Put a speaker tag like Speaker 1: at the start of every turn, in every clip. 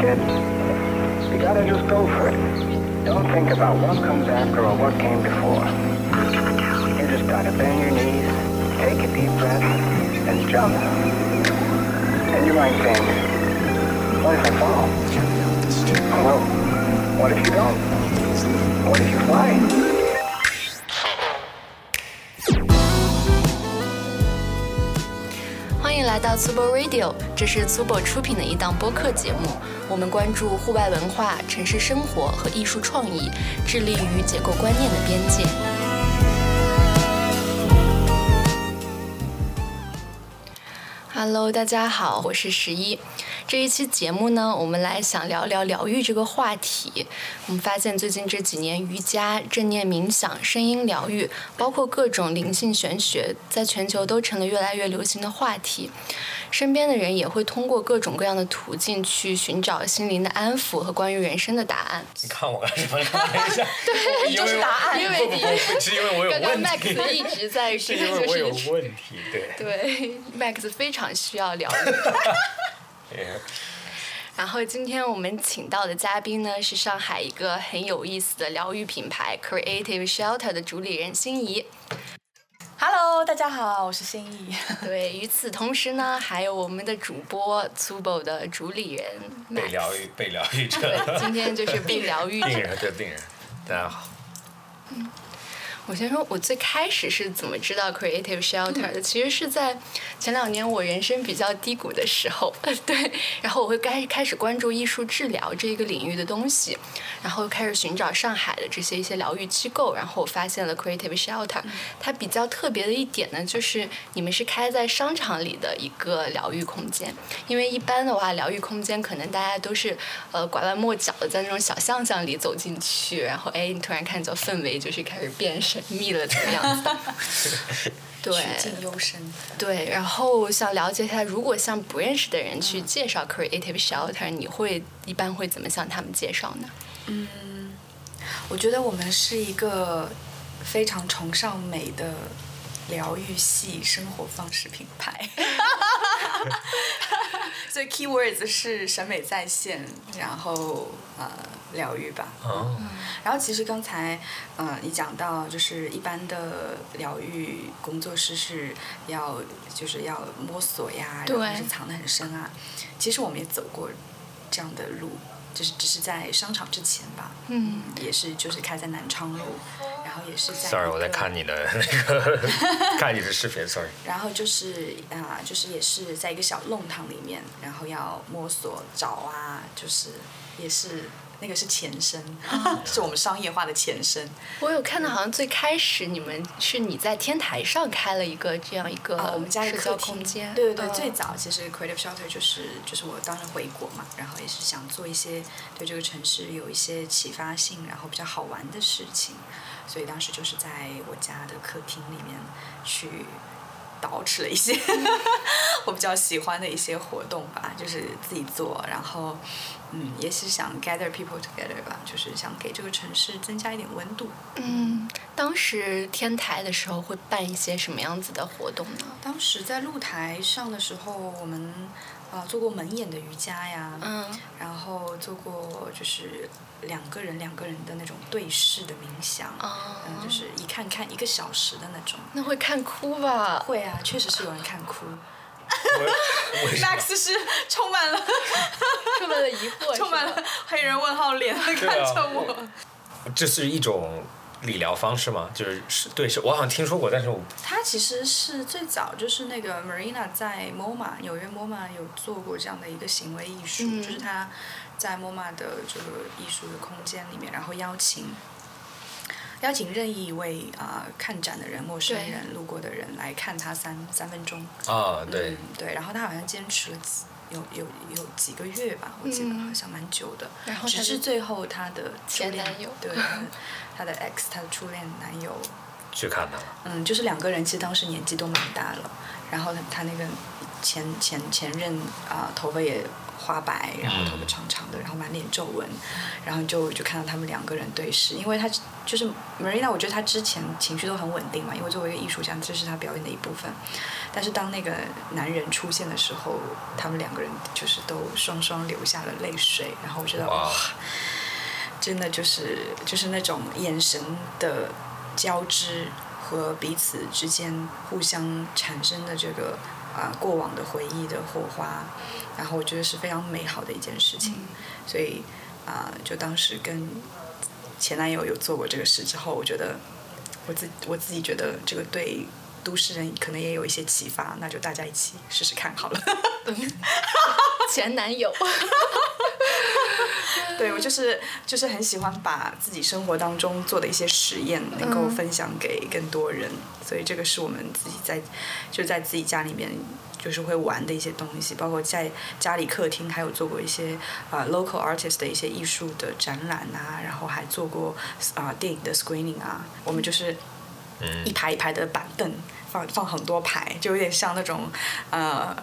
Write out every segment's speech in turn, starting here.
Speaker 1: You gotta just go for it. Don't think about what comes after or what came before. You just gotta bend your knees, take a deep breath, and jump. And you might think, what if I fall? Well, what if you don't? What if you fly?
Speaker 2: 到 Tubo Radio，这是 Tubo 出品的一档播客节目。我们关注户外文化、城市生活和艺术创意，致力于解构观念的边界。Hello，大家好，我是十一。这一期节目呢，我们来想聊聊疗愈这个话题。我们发现最近这几年，瑜伽、正念冥想、声音疗愈，包括各种灵性玄学，在全球都成了越来越流行的话题。身边的人也会通过各种各样的途径去寻找心灵的安抚和关于人生的答案。
Speaker 3: 你看我干什么？对，
Speaker 2: 就是答案。因为
Speaker 3: 不不不，是因为我有问题。
Speaker 2: 刚刚 Max 一直在
Speaker 3: 是因为我有问题，对。
Speaker 2: 对，Max 非常需要疗愈。然后今天我们请到的嘉宾呢，是上海一个很有意思的疗愈品牌 Creative Shelter 的主理人心怡。
Speaker 4: Hello，大家好，我是心怡。
Speaker 2: 对，与此同时呢，还有我们的主播 Tubo 的主理人。
Speaker 3: 被疗愈，被疗愈者。
Speaker 2: 今天就是被疗愈。
Speaker 3: 病人对病人，大家好。
Speaker 2: 嗯。我先说，我最开始是怎么知道 Creative Shelter 的？其实是在前两年我人生比较低谷的时候，对，然后我会开开始关注艺术治疗这一个领域的东西，然后开始寻找上海的这些一些疗愈机构，然后我发现了 Creative Shelter。它比较特别的一点呢，就是你们是开在商场里的一个疗愈空间，因为一般的话，疗愈空间可能大家都是呃拐弯抹角的在那种小巷巷里走进去，然后哎，你突然看到氛围就是开始变身。密了怎么样子？对，
Speaker 4: 曲径幽深。
Speaker 2: 对，然后想了解一下，如果向不认识的人去介绍 Creative Shelter，你会一般会怎么向他们介绍呢？
Speaker 4: 嗯，我觉得我们是一个非常崇尚美的疗愈系生活方式品牌。所以 keywords 是审美在线，然后呃疗愈吧。嗯。然后其实刚才呃你讲到就是一般的疗愈工作室是要就是要摸索呀，然后是藏得很深啊。其实我们也走过这样的路，就是只是在商场之前吧。嗯。也是就是开在南昌路。然后也是在。
Speaker 3: Sorry，我在看你的 那个 看你的视频，Sorry。
Speaker 4: 然后就是啊，就是也是在一个小弄堂里面，然后要摸索找啊，就是也是那个是前身，是我们商业化的前身。
Speaker 2: 我有看到，好像最开始你们是你在天台上开了一个这样一个
Speaker 4: 我们家
Speaker 2: 的客空间。
Speaker 4: 对对对，最早其实 Creative Shelter 就是就是我当时回国嘛，然后也是想做一些对这个城市有一些启发性，然后比较好玩的事情。所以当时就是在我家的客厅里面去捯饬了一些 我比较喜欢的一些活动吧，就是自己做，然后嗯，也是想 gather people together 吧，就是想给这个城市增加一点温度。
Speaker 2: 嗯，当时天台的时候会办一些什么样子的活动呢？
Speaker 4: 当时在露台上的时候，我们啊做过门眼的瑜伽呀，嗯，然后做过就是。两个人两个人的那种对视的冥想，嗯，就是一看看一个小时的那种。
Speaker 2: 那会看哭吧？
Speaker 4: 会啊，确实是有人看哭。Max 是充满了
Speaker 2: 充满了疑惑，
Speaker 4: 充满了黑人问号脸看着我。
Speaker 3: 这是一种理疗方式吗？就是是对是，我好像听说过，但是我。
Speaker 4: 他其实是最早就是那个 Marina 在 MoMA 纽约 MoMA 有做过这样的一个行为艺术，就是他。在 MoMA 的这个艺术的空间里面，然后邀请邀请任意一位啊看展的人、陌生人、路过的人来看他三三分钟。
Speaker 3: 啊，对。
Speaker 4: 对，然后他好像坚持了几有有有几个月吧，我记得好像蛮久的。
Speaker 2: 然后
Speaker 4: 只是最后他的
Speaker 2: 前男友，
Speaker 4: 对，他的 X，他的初恋男友
Speaker 3: 去看他了。
Speaker 4: 嗯，就是两个人其实当时年纪都蛮大了，然后他他那个前前前任啊头发也。花白，然后头发长长的，然后满脸皱纹，然后就就看到他们两个人对视，因为他就是 Marina，我觉得他之前情绪都很稳定嘛，因为作为一个艺术家，这是他表演的一部分。但是当那个男人出现的时候，他们两个人就是都双双流下了泪水，然后我觉得哇，真的就是就是那种眼神的交织和彼此之间互相产生的这个啊过往的回忆的火花，然后我觉得是非常美好的一件事情，所以啊，就当时跟前男友有做过这个事之后，我觉得我自我自己觉得这个对。都市人可能也有一些启发，那就大家一起试试看好了。
Speaker 2: 前男友，
Speaker 4: 对我就是就是很喜欢把自己生活当中做的一些实验能够分享给更多人，所以这个是我们自己在就在自己家里面就是会玩的一些东西，包括在家里客厅还有做过一些啊 local artist 的一些艺术的展览啊，然后还做过啊电影的 screening 啊，我们就是。一排一排的板凳，放放很多排，就有点像那种，呃，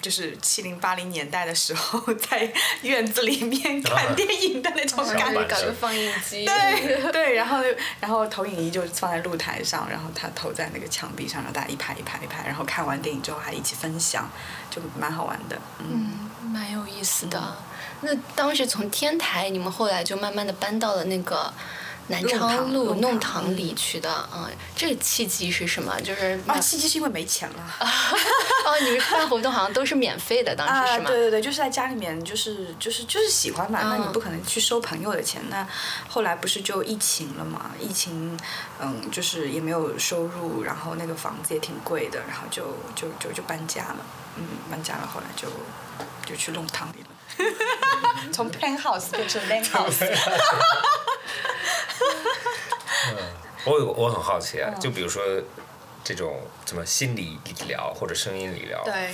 Speaker 4: 就是七零八零年代的时候在院子里面看电影的那种感觉。
Speaker 2: 搞个放映机。
Speaker 4: 对对，然后然后投影仪就放在露台上，然后他投在那个墙壁上，然后大家一排一排一排，然后看完电影之后还一起分享，就蛮好玩的。
Speaker 2: 嗯，蛮有意思的。那当时从天台，你们后来就慢慢的搬到了那个。南昌路弄堂里去的，嗯，这个契机是什么？就是
Speaker 4: 啊，契机是因为没钱了。
Speaker 2: 哦，你们办活动好像都是免费的，当时是吗？
Speaker 4: 对对对，就是在家里面，就是就是就是喜欢嘛，那你不可能去收朋友的钱。那后来不是就疫情了嘛？疫情，嗯，就是也没有收入，然后那个房子也挺贵的，然后就就就就搬家了。嗯，搬家了，后来就就去弄堂里了，从 penthouse 变成 land house。
Speaker 3: 嗯，我有我很好奇啊，就比如说这种什么心理理疗或者声音理疗，
Speaker 4: 对，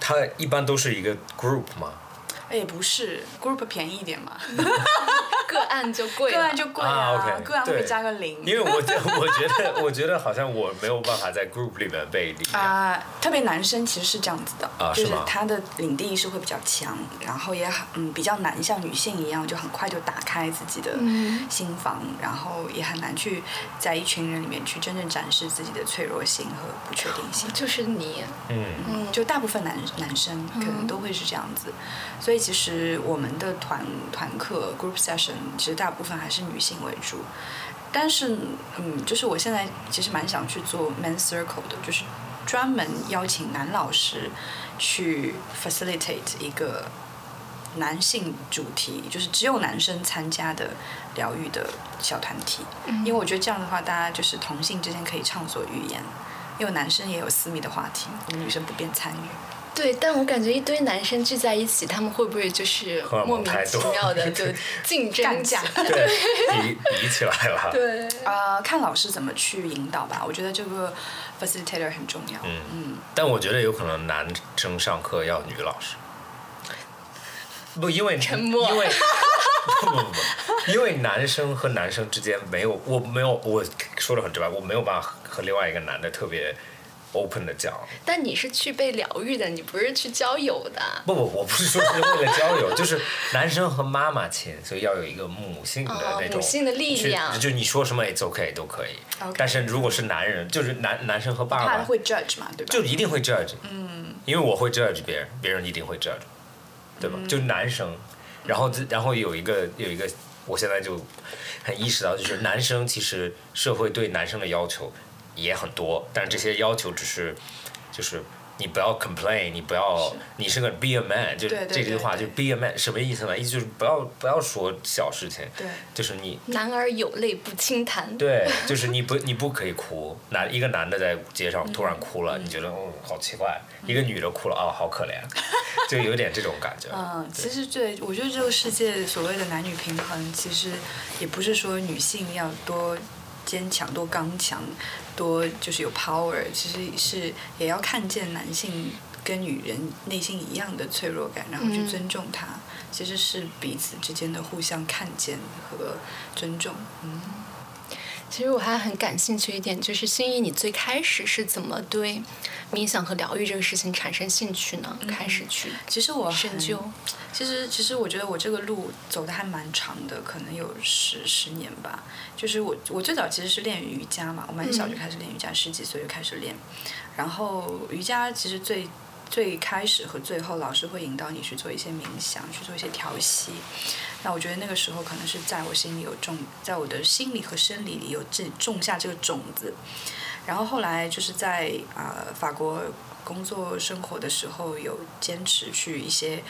Speaker 3: 它一般都是一个 group 吗？
Speaker 4: 哎，不是，group 便宜一点嘛。
Speaker 2: 个案就贵，
Speaker 4: 个案就贵
Speaker 3: 啊，
Speaker 4: 个案会加个零。
Speaker 3: 因为我觉 我觉得我觉得好像我没有办法在 group 里面被理。
Speaker 4: 啊，特别男生其实是这样子的，
Speaker 3: 啊，
Speaker 4: 就是他的领地意识会比较强，然后也很嗯比较难像女性一样就很快就打开自己的心房，然后也很难去在一群人里面去真正展示自己的脆弱性和不确定性。
Speaker 2: 就是你，
Speaker 3: 嗯。
Speaker 4: 嗯，就大部分男男生可能都会是这样子，所以其实我们的团团课 group session。其实大部分还是女性为主，但是嗯，就是我现在其实蛮想去做 men circle 的，就是专门邀请男老师去 facilitate 一个男性主题，就是只有男生参加的疗愈的小团体。因为我觉得这样的话，大家就是同性之间可以畅所欲言，因为男生也有私密的话题，我们女生不便参与。
Speaker 2: 对，但我感觉一堆男生聚在一起，他们会不会就是莫名其妙的 就竞争
Speaker 4: 架，
Speaker 3: 对，比比起来了。
Speaker 2: 对，
Speaker 4: 啊，看老师怎么去引导吧。我觉得这个 facilitator 很重要。
Speaker 3: 嗯嗯。但我觉得有可能男生上课要女老师，不，因为
Speaker 2: 沉默，
Speaker 3: 因为不不不，因为男生和男生之间没有，我没有，我说的很直白，我没有办法和另外一个男的特别。Open 的讲，
Speaker 2: 但你是去被疗愈的，你不是去交友的。
Speaker 3: 不不，我不是说是为了交友，就是男生和妈妈亲，所以要有一个母性的那种
Speaker 2: 母性的力量。
Speaker 3: 就你说什么 it's OK 都可以。但是如果是男人，就是男男生和爸爸，
Speaker 4: 会 judge 嘛，对吧？
Speaker 3: 就一定会 judge。嗯。因为我会 judge 别人，别人一定会 judge，对吧？就男生，然后然后有一个有一个，我现在就很意识到，就是男生其实社会对男生的要求。也很多，但是这些要求只是，就是你不要 complain，你不要，你是个 be a man，就这句话就 be a man 什么意思呢？意思就是不要不要说小事情，
Speaker 4: 对，
Speaker 3: 就是你
Speaker 2: 男儿有泪不轻弹，
Speaker 3: 对，就是你不你不可以哭，男一个男的在街上突然哭了，你觉得哦好奇怪，一个女的哭了啊好可怜，就有点这种感觉。
Speaker 4: 嗯，其实对，我觉得这个世界所谓的男女平衡，其实也不是说女性要多。坚强多刚强，多就是有 power，其实是也要看见男性跟女人内心一样的脆弱感，然后去尊重他，其实是彼此之间的互相看见和尊重。嗯，
Speaker 2: 其实我还很感兴趣一点，就是心怡，你最开始是怎么对冥想和疗愈这个事情产生兴趣呢？开始去
Speaker 4: 其实我
Speaker 2: 深究。
Speaker 4: 其实，其实我觉得我这个路走的还蛮长的，可能有十十年吧。就是我，我最早其实是练瑜伽嘛，我蛮小就开始练瑜伽，十几岁就开始练。然后瑜伽其实最最开始和最后，老师会引导你去做一些冥想，去做一些调息。那我觉得那个时候可能是在我心里有种，在我的心理和生理里有这种下这个种子。然后后来就是在啊法国工作生活的时候，有坚持去一些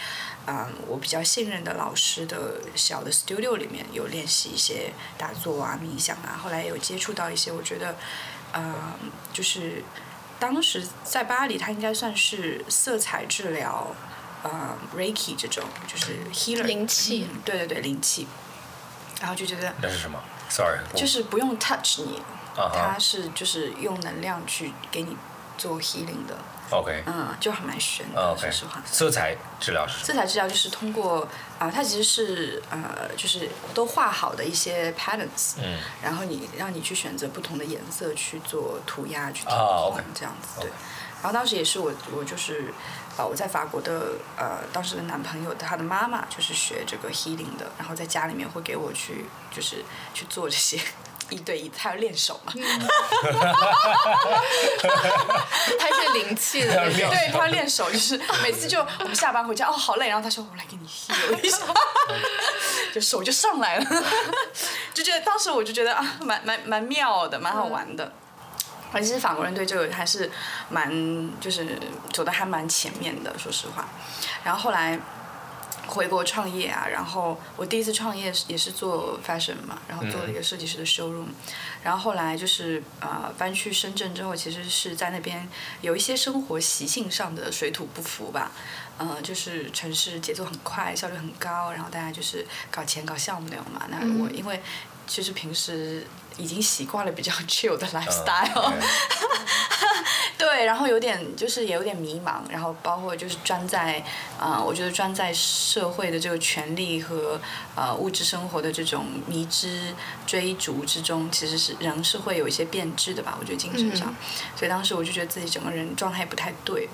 Speaker 4: 啊我比较信任的老师的小的 studio 里面有练习一些打坐啊、冥想啊。后来有接触到一些，我觉得啊就是当时在巴黎，它应该算是色彩治疗。呃，Reiki 这种就是 healer
Speaker 2: 灵气，
Speaker 4: 对对对，灵气。然后就觉得
Speaker 3: 那是什么？Sorry，
Speaker 4: 就是不用 touch 你，
Speaker 3: 啊
Speaker 4: 它是就是用能量去给你做 healing 的。
Speaker 3: OK，
Speaker 4: 嗯，就还蛮玄的，说实话。
Speaker 3: 色彩治疗是
Speaker 4: 色彩治疗就是通过啊、它其实是呃，就是都画好的一些 patterns，
Speaker 3: 嗯，
Speaker 4: 然后你让你去选择不同的颜色去做涂鸦，去填
Speaker 3: 啊
Speaker 4: 空
Speaker 3: ，OK，
Speaker 4: 这样子对。然后当时也是我，我就是，呃，我在法国的呃，当时的男朋友他的妈妈就是学这个 healing 的，然后在家里面会给我去，就是去做这些一对一，他要练手嘛，
Speaker 2: 他是灵气的。
Speaker 4: 对，他要练手，就是每次就我们下班回家，哦，好累，然后他说我来给你 heal 一下，就手就上来了，就觉得当时我就觉得啊，蛮蛮蛮妙的，蛮好玩的。而且法国人对这个还是蛮就是走的还蛮前面的，说实话。然后后来回国创业啊，然后我第一次创业也是做 fashion 嘛，然后做了一个设计师的 showroom，、然后后来就是呃搬去深圳之后，其实是在那边有一些生活习性上的水土不服吧，呃，就是城市节奏很快，效率很高，然后大家就是搞钱搞项目那种嘛。那我因为其实平时已经习惯了比较 chill 的 lifestyle，、对，然后有点就是也有点迷茫，然后包括就是专在啊、呃我觉得专在社会的这个权利和呃物质生活的这种迷之追逐之中，其实是人是会有一些变质的吧，我觉得精神上，所以当时我就觉得自己整个人状态不太对，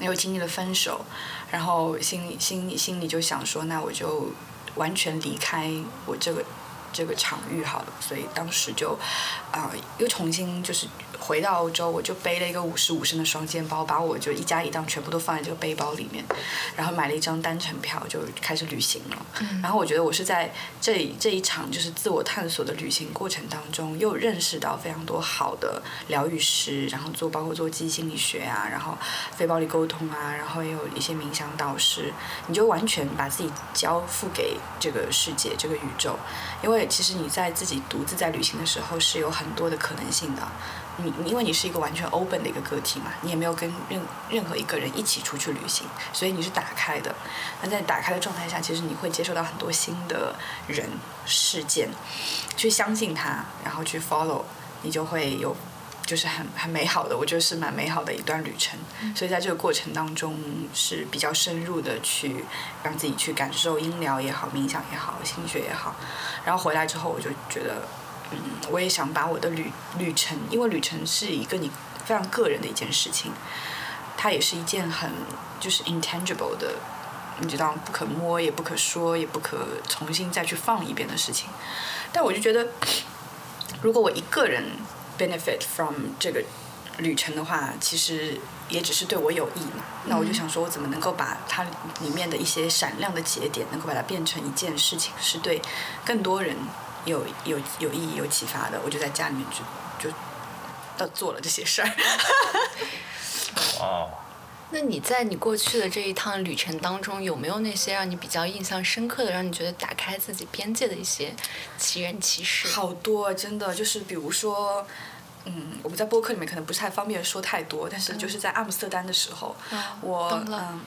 Speaker 4: 又经历了分手，然后心里心里心里就想说，那我就完全离开我这个这个场域好了，所以当时就啊、又重新就是回到欧洲，我就背了一个五十五升的双肩包，把我就一家一档全部都放在这个背包里面，然后买了一张单程票就开始旅行了。然后我觉得我是在这这一场就是自我探索的旅行过程当中，又认识到非常多好的疗愈师，然后做包括做记忆心理学啊，然后非暴力沟通啊，然后也有一些冥想导师，你就完全把自己交付给这个世界、这个宇宙，因为其实你在自己独自在旅行的时候是有很多的可能性的。你你因为你是一个完全 open 的一个个体嘛，你也没有跟任任何一个人一起出去旅行，所以你是打开的。那在打开的状态下，其实你会接受到很多新的人事件，去相信他，然后去 follow，你就会有就是很很美好的，我觉得是蛮美好的一段旅程。所以在这个过程当中是比较深入的去让自己去感受音疗也好，冥想也好，心理学也好。然后回来之后，我就觉得，嗯，我也想把我的旅旅程，因为旅程是一个你非常个人的一件事情，它也是一件很就是 intangible 的。你知道，不可摸，也不可说，也不可重新再去放一遍的事情。但我就觉得，如果我一个人 benefit from 这个旅程的话，其实也只是对我有益嘛。那我就想说，我怎么能够把它里面的一些闪亮的节点，能够把它变成一件事情，是对更多人有有有意义、有启发的。我就在家里面就就到做了这些事儿。
Speaker 3: 哦，
Speaker 2: 那你在你过去的这一趟旅程当中，有没有那些让你比较印象深刻的，让你觉得打开自己边界的一些奇人奇事？
Speaker 4: 好多，真的就是比如说。嗯，我们在播客里面可能不是太方便说太多，但是就是在阿姆斯特丹的时候，我嗯，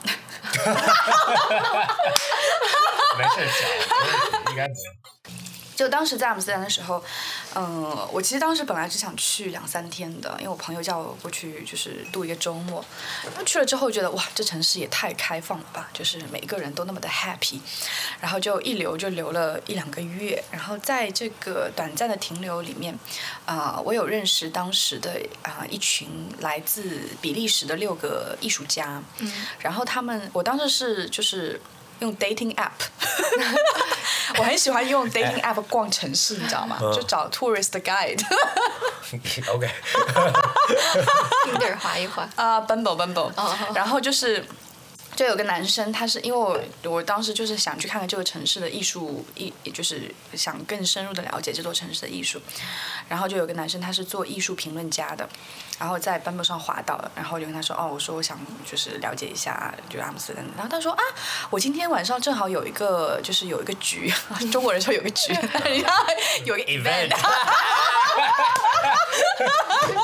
Speaker 3: 没事讲，应该没有。
Speaker 4: 就当时在阿姆斯特丹的时候，嗯，我其实当时本来只想去两三天的，因为我朋友叫我过去就是度一个周末。然后去了之后觉得哇，这城市也太开放了吧，就是每一个人都那么的 happy，然后就一留就留了一两个月。然后在这个短暂的停留里面，啊、我有认识当时的啊、一群来自比利时的六个艺术家，嗯，然后他们我当时是就是。用 dating app，我很喜欢用 dating app 逛城市，你知道吗？就找 tourist guide。
Speaker 2: OK，Tinder 划一划。
Speaker 4: 啊、b u m b l e Bumble，、
Speaker 2: 哦
Speaker 4: 然后就是。就有个男生，他是因为我我当时就是想去看看这个城市的艺术，艺就是想更深入的了解这座城市的艺术，然后就有个男生他是做艺术评论家的，然后在 Bumble 上滑到了，然后就跟他说哦，我说我想就是了解一下就阿姆斯特丹，然后他说啊，我今天晚上正好有一个就是有一个局，中国人说有个局，然后有一个
Speaker 3: event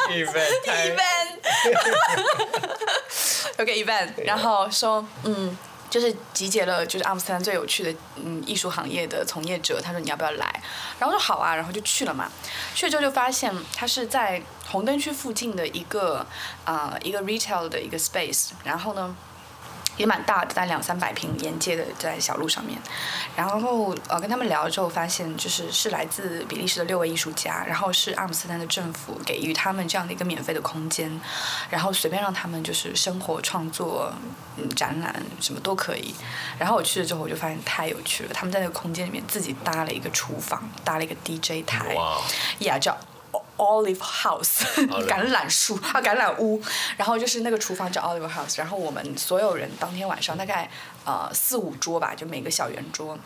Speaker 4: event。
Speaker 3: event
Speaker 4: event，有个 event，然后说嗯。就是集结了，就是阿姆斯特丹最有趣的嗯艺术行业的从业者。他说你要不要来？然后说好啊，然后就去了嘛。去了之后就发现他是在红灯区附近的一个啊、呃一个 retail 的一个 space，然后呢也蛮大的，在两三百平沿街的在小路上面。然后呃跟他们聊了之后，发现就是是来自比利时的六位艺术家，然后是阿姆斯特丹的政府给予他们这样的一个免费的空间，然后随便让他们就是生活创作、嗯展览什么都可以。然后我去了之后，我就发现太有趣了，他们在那个空间里面自己搭了一个厨房，搭了一个 DJ 台，
Speaker 3: 哇，
Speaker 4: 呀叫 Olive House 橄榄树啊橄榄屋，然后就是那个厨房叫 Olive House，然后我们所有人当天晚上大概呃四五桌吧，就每个小圆桌。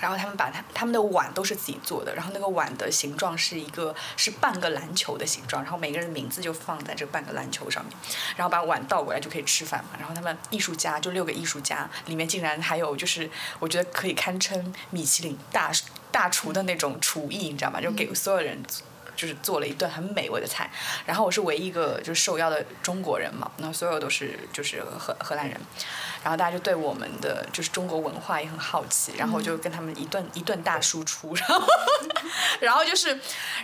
Speaker 4: 然后他们把他他们的碗都是自己做的，然后那个碗的形状是一个是半个篮球的形状，然后每个人的名字就放在这半个篮球上面，然后把碗倒过来就可以吃饭嘛。然后他们艺术家就六个艺术家，里面竟然还有就是我觉得可以堪称米其林大大厨的那种厨艺，你知道吗？就给所有人就是做了一顿很美味的菜。然后我是唯一一个就是受邀的中国人嘛，那所有都是就是荷荷兰人。然后大家就对我们的就是中国文化也很好奇，然后我就跟他们一顿一顿大输出，然后 然后就是，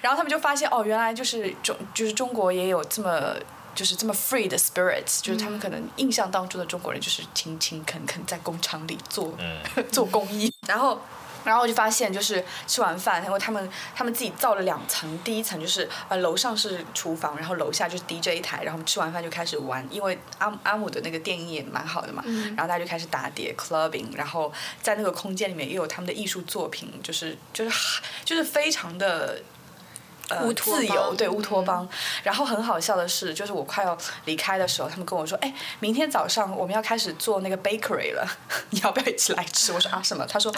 Speaker 4: 然后他们就发现哦，原来就是中就是中国也有这么。就是这么 free 的 spirit，就是他们可能印象当中的中国人就是勤勤恳恳在工厂里做、做工艺，然后然后我就发现，就是吃完饭，然后他们他们自己造了两层，第一层就是呃楼上是厨房，然后楼下就是 DJ 台，然后吃完饭就开始玩，因为阿阿姆的那个电影也蛮好的嘛，然后大家就开始打碟 clubbing，然后在那个空间里面也有他们的艺术作品，就是就是就是非常的。自由
Speaker 2: 邦
Speaker 4: 对乌托邦。然后很好笑的是，就是我快要离开的时候，他们跟我说：“哎，明天早上我们要开始做那个 bakery 了，你要不要一起来吃？”我说：“啊，什么？”他说：“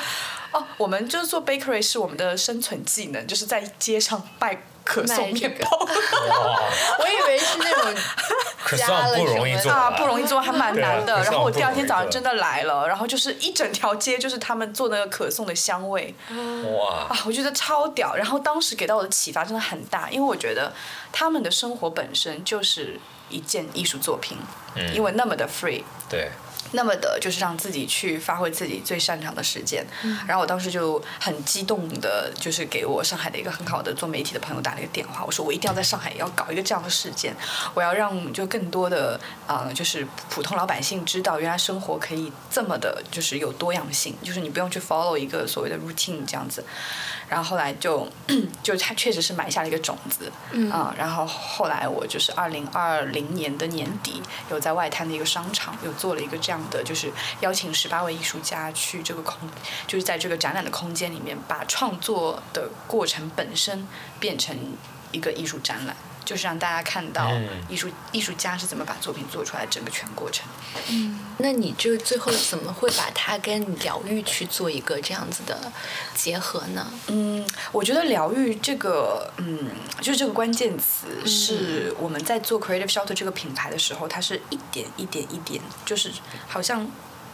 Speaker 4: 哦，我们就是做 bakery 是我们的生存技能，就是在街上卖可颂面包。
Speaker 2: 我以为是那种
Speaker 3: 可
Speaker 2: 加了
Speaker 3: 不容易做
Speaker 2: 什么
Speaker 4: 啊，不容易做，还蛮难的。然后我第二天早上真的来了，然后就是一整条街就是他们做那个可颂的香味。
Speaker 3: 哇，
Speaker 4: 啊，我觉得超屌。然后当时给到我的启发真的很大，因为我觉得他们的生活本身就是一件艺术作品，
Speaker 3: 嗯
Speaker 4: 因为那么的 free。
Speaker 3: 对，
Speaker 4: 那么的，就是让自己去发挥自己最擅长的时间。然后我当时就很激动的，就是给我上海的一个很好的做媒体的朋友打了一个电话，我说我一定要在上海也要搞一个这样的事件，我要让就更多的呃，就是普通老百姓知道，原来生活可以这么的，就是有多样性，就是你不用去 follow 一个所谓的 routine 这样子。然后后来就就他确实是埋下了一个种子，啊、然后后来我就是二零二零年的年底，有在外滩的一个商场，有做了一个这样的，就是邀请十八位艺术家去这个空，就是在这个展览的空间里面，把创作的过程本身变成一个艺术展览。就是让大家看到
Speaker 3: 嗯
Speaker 4: 艺术、艺术家是怎么把作品做出来，整个全过程。
Speaker 2: 嗯那你就最后怎么会把它跟疗愈去做一个这样子的结合呢？
Speaker 4: 嗯，我觉得疗愈这个，嗯，就是这个关键词是我们在做 Creative Shelter 这个品牌的时候，它是一点一点一点，就是好像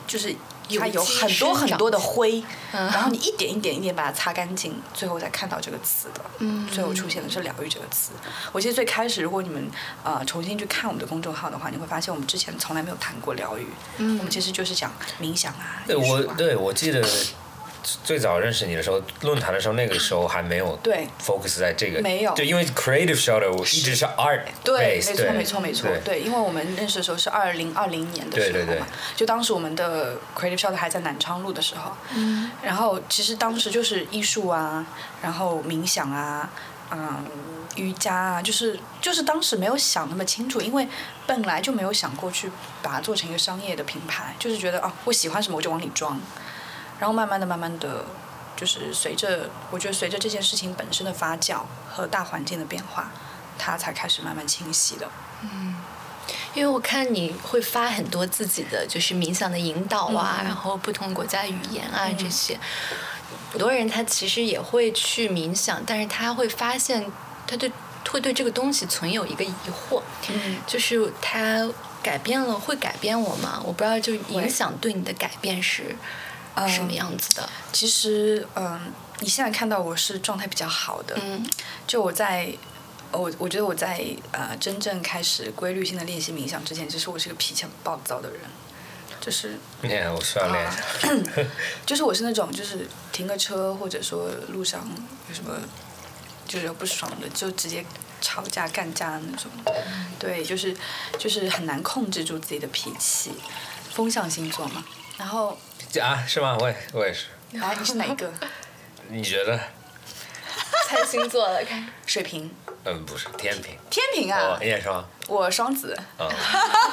Speaker 4: 就是它有很多很多的灰，然后你一点一点一点把它擦干净，最后才看到这个词的。嗯，最后出现的是疗愈这个词。我记得最开始，如果你们呃重新去看我们的公众号的话，你会发现我们之前从来没有谈过疗愈。嗯，我们其实就是讲冥想啊，
Speaker 3: 对我对我记得最早认识你的时候，论坛的时候，那个时候还没有
Speaker 4: 对。
Speaker 3: focus 在这个，
Speaker 4: 没有。
Speaker 3: 对，因为 creative shelter 我一直是 art
Speaker 4: 对没错，没错，没错，对，因为我们认识的时候是二零二零年的时候嘛，
Speaker 3: 对对对。
Speaker 4: 就当时我们的 Creative Shelter 还在南昌路的时候，嗯，然后其实当时就是艺术啊，然后冥想啊，嗯，瑜伽啊，就是就是当时没有想那么清楚，因为本来就没有想过去把它做成一个商业的品牌，就是觉得哦，我喜欢什么我就往里装，然后慢慢的、慢慢的，就是随着我觉得随着这件事情本身的发酵和大环境的变化，它才开始慢慢清晰的。
Speaker 2: 嗯因为我看你会发很多自己的就是冥想的引导啊，
Speaker 4: 嗯。
Speaker 2: 然后不同国家语言啊、这些，很多人他其实也会去冥想，但是他会发现他对会对这个东西存有一个疑惑，
Speaker 4: 嗯。
Speaker 2: 就是他改变了会改变我吗？我不知道，就影响对你的改变是什么样子的？
Speaker 4: 其实，嗯，你现在看到我是状态比较好的，
Speaker 2: 嗯。
Speaker 4: 就我在，我我觉得我在呃真正开始规律性的练习冥想之前，其实我是个脾气很暴躁的人，就是
Speaker 3: 你看我需要练。一下，
Speaker 4: 就是我是那种就是停个车或者说路上有什么就是有不爽的就直接吵架干架的那种，对，就是就是很难控制住自己的脾气，风象星座嘛。然后，
Speaker 3: 啊，是吗？我也我也是，
Speaker 4: 来，你是哪一个？
Speaker 3: 你觉得？
Speaker 2: 猜星座了，看
Speaker 4: 水瓶、
Speaker 3: 嗯，不是天平，
Speaker 4: 天平啊
Speaker 3: 哦，，你也是吗？
Speaker 4: 我双子。
Speaker 3: 嗯，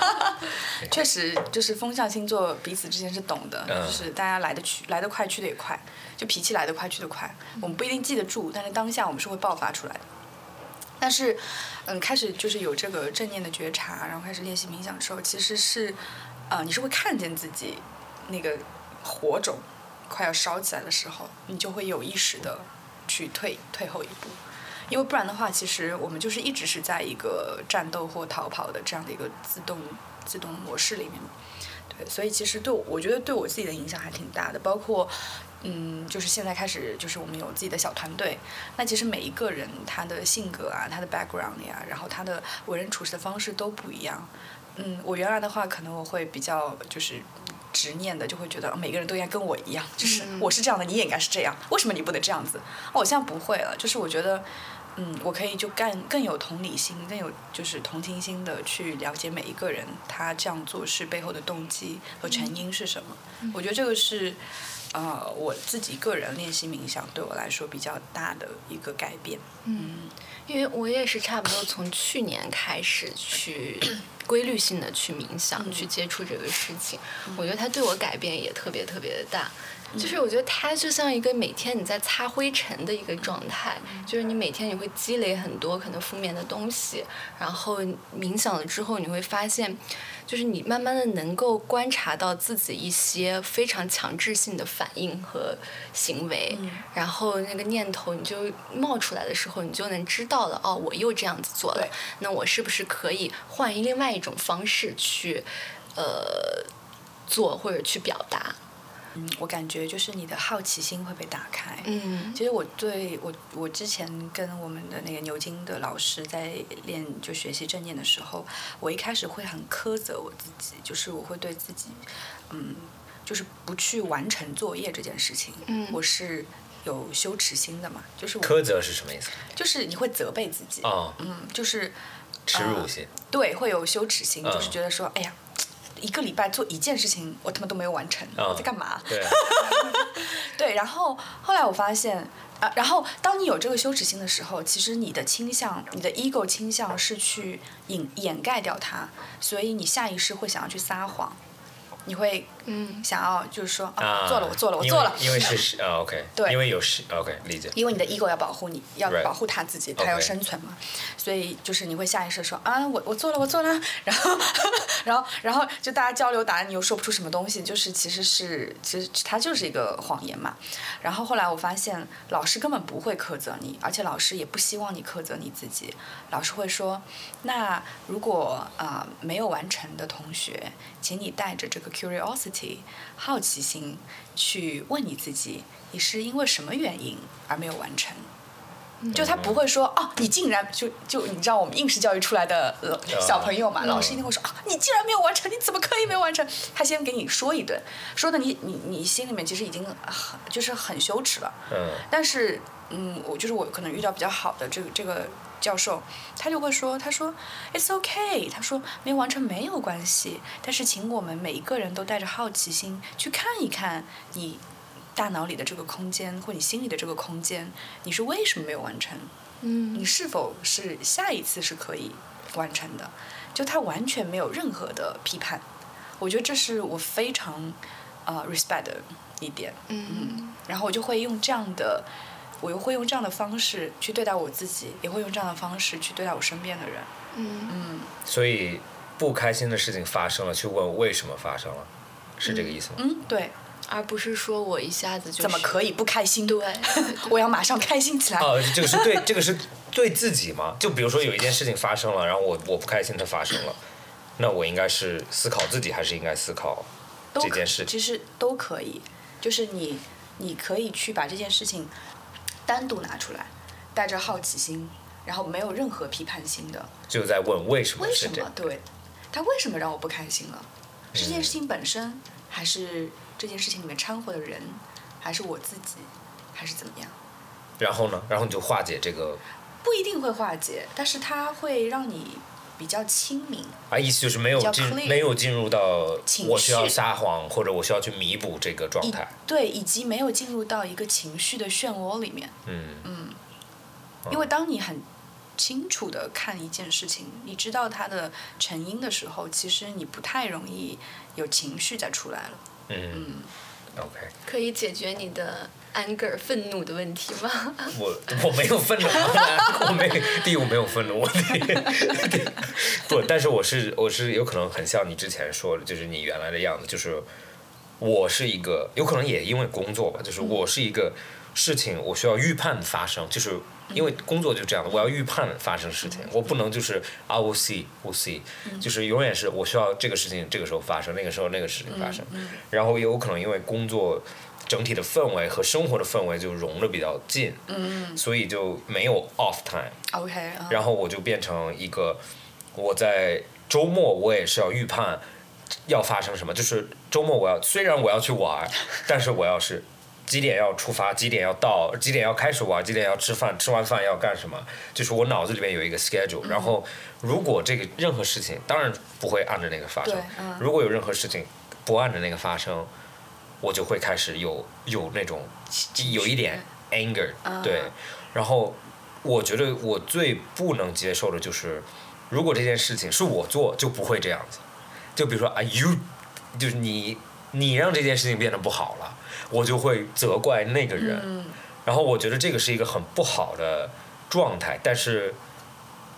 Speaker 4: 确实，就是风象星座彼此之间是懂的，
Speaker 3: 嗯
Speaker 4: 就是大家来得去来得快，去得也快，就脾气来得快，去得快。我们不一定记得住，但是当下我们是会爆发出来的。但是，嗯，开始就是有这个正念的觉察，然后开始练习冥想的时候，其实是，呃，你是会看见自己那个火种快要烧起来的时候，你就会有意识的去退退后一步。因为不然的话，其实我们就是一直是在一个战斗或逃跑的这样的一个自动自动模式里面。对，所以其实对我，我觉得对我自己的影响还挺大的，包括，嗯，就是现在开始，就是我们有自己的小团队，那其实每一个人他的性格啊，他的 background 呀，然后他的为人处事的方式都不一样。嗯，我原来的话，可能我会比较就是执念的，就会觉得哦每个人都应该跟我一样，就是我是这样的，你也应该是这样，为什么你不能这样子？哦，我现在不会了，就是我觉得。嗯，我可以就更更有同理心，更有就是同情心的去了解每一个人他这样做事背后的动机和成因是什么。我觉得这个是，呃，我自己个人练习冥想对我来说比较大的一个改变。
Speaker 2: 嗯因为我也是差不多从去年开始去 规律性的去冥想，去接触这个事情，我觉得它对我改变也特别特别的大。就是我觉得它就像一个每天你在擦灰尘的一个状态，就是你每天你会积累很多可能负面的东西，然后冥想了之后你会发现，就是你慢慢的能够观察到自己一些非常强制性的反应和行为，然后那个念头你就冒出来的时候，你就能知道了，哦，我又这样子做了，那我是不是可以换一另外一种方式去，呃，做或者去表达？
Speaker 4: 嗯，我感觉就是你的好奇心会被打开。
Speaker 2: 嗯
Speaker 4: 其实我对我我之前跟我们的那个牛津的老师在练就学习正念的时候，我一开始会很苛责我自己，就是我会对自己，嗯，就是不去完成作业这件事情，
Speaker 2: 嗯
Speaker 4: 我是有羞耻心的嘛，就是我
Speaker 3: 苛责是什么意思？
Speaker 4: 就是你会责备自己，
Speaker 3: 哦，
Speaker 4: 嗯，就是
Speaker 3: 耻辱心。
Speaker 4: 对，会有羞耻心，
Speaker 3: 嗯
Speaker 4: 就是觉得说，哎呀，一个礼拜做一件事情，我他妈都没有完成，
Speaker 3: 嗯
Speaker 4: 我在干嘛？
Speaker 3: 对，
Speaker 4: 然后后来我发现，啊，然后当你有这个羞耻心的时候，其实你的倾向，你的 ego 倾向是去掩掩盖掉它，所以你下意识会想要去撒谎，你会
Speaker 2: 嗯
Speaker 4: 想要就是说，啊，做了，我做了，我
Speaker 3: 因为
Speaker 4: 做了，
Speaker 3: 因为是是啊，OK，
Speaker 4: 对
Speaker 3: 因为有是 OK 理解。
Speaker 4: 因为你的 ego 要保护你，要.保护他自己，他要.生存嘛所以就是你会下意识说啊，我我做了，我做了，然后 然后然后就大家交流答案，你又说不出什么东西，就是其实是其实它就是一个谎言嘛。然后后来我发现，老师根本不会苛责你，而且老师也不希望你苛责你自己。老师会说，那如果啊、呃没有完成的同学，请你带着这个 curiosity 好奇心去问你自己，你是因为什么原因而没有完成？就他不会说哦，你竟然就就你知道我们应试教育出来的呃小朋友嘛，老师一定会说啊，你竟然没有完成，你怎么可以没有完成？他先给你说一顿，说的你你你心里面其实已经很就是很羞耻了。
Speaker 3: 嗯
Speaker 4: 但是嗯，我就是我可能遇到比较好的这个这个教授，他就会说，他说 It's okay，他说没有完成没有关系，但是请我们每一个人都带着好奇心去看一看你大脑里的这个空间或你心里的这个空间，你是为什么没有完成？
Speaker 2: 嗯
Speaker 4: 你是否是下一次是可以完成的？就他完全没有任何的批判，我觉得这是我非常呃 respect 的一点。
Speaker 2: 嗯
Speaker 4: 然后我就会用这样的，我又会用这样的方式去对待我自己，也会用这样的方式去对待我身边的人。
Speaker 2: 嗯
Speaker 4: 嗯，
Speaker 3: 所以不开心的事情发生了，去问为什么发生了，是这个意思吗？
Speaker 4: 嗯，对，
Speaker 2: 而不是说我一下子就
Speaker 4: 怎么可以不开心？
Speaker 2: 对，
Speaker 4: 我要马上开心起来。
Speaker 3: 哦，这个是对，这个是对自己吗？就比如说有一件事情发生了，然后我我不开心，它发生了，那我应该是思考自己，还是应该思考这件事情？
Speaker 4: 其实都可以，就是你你可以去把这件事情单独拿出来，带着好奇心，然后没有任何批判性的，
Speaker 3: 就在问为什么
Speaker 4: 为？什么对，他为什么让我不开心了？是这件
Speaker 3: 嗯
Speaker 4: 事情本身，还是这件事情里面掺和的人，还是我自己，还是怎么样？
Speaker 3: 然后呢？然后你就化解这个，
Speaker 4: 不一定会化解，但是它会让你比较清明。
Speaker 3: 啊，意思就是没有进没有进入到
Speaker 4: 情
Speaker 3: 我需要
Speaker 4: 绪
Speaker 3: 撒谎或者我需要去弥补这个状态。
Speaker 4: 对，以及没有进入到一个情绪的漩涡里面。
Speaker 3: 嗯
Speaker 4: 因为当你很清楚的看一件事情，你知道它的成因的时候，其实你不太容易有情绪再出来了。
Speaker 3: 嗯，OK，
Speaker 2: 可以解决你的 anger 愤怒的问题吗？
Speaker 3: 我我没有愤怒，我没第一我没有愤怒，我不，但是我是我是有可能很像你之前说的，就是你原来的样子，就是我是一个有可能也因为工作吧，就是我是一个事情我需要预判发生，就是因为工作就这样的，我要预判发生事情，我不能就是啊我 see 我 see，就是永远是我需要这个事情这个时候发生，那个时候那个事情发生，然后也有可能因为工作。整体的氛围和生活的氛围就融的比较近，嗯。所以就没有 off
Speaker 4: time，OK，啊
Speaker 3: 然后我就变成一个我在周末我也是要预判要发生什么，就是周末我要虽然我要去玩，但是我要是几点要出发，几点要到，几点要开始玩，几点要吃饭，吃完饭要干什么，就是我脑子里面有一个 schedule，然后如果这个任何事情当然不会按着那个发生。如果有任何事情不按着那个发生，我就会开始有有那种有一点 anger，对，然后我觉得我最不能接受的就是，如果这件事情是我做，就不会这样子。就比如说啊，you，就是你你让这件事情变得不好了，我就会责怪那个人。然后我觉得这个是一个很不好的状态，但是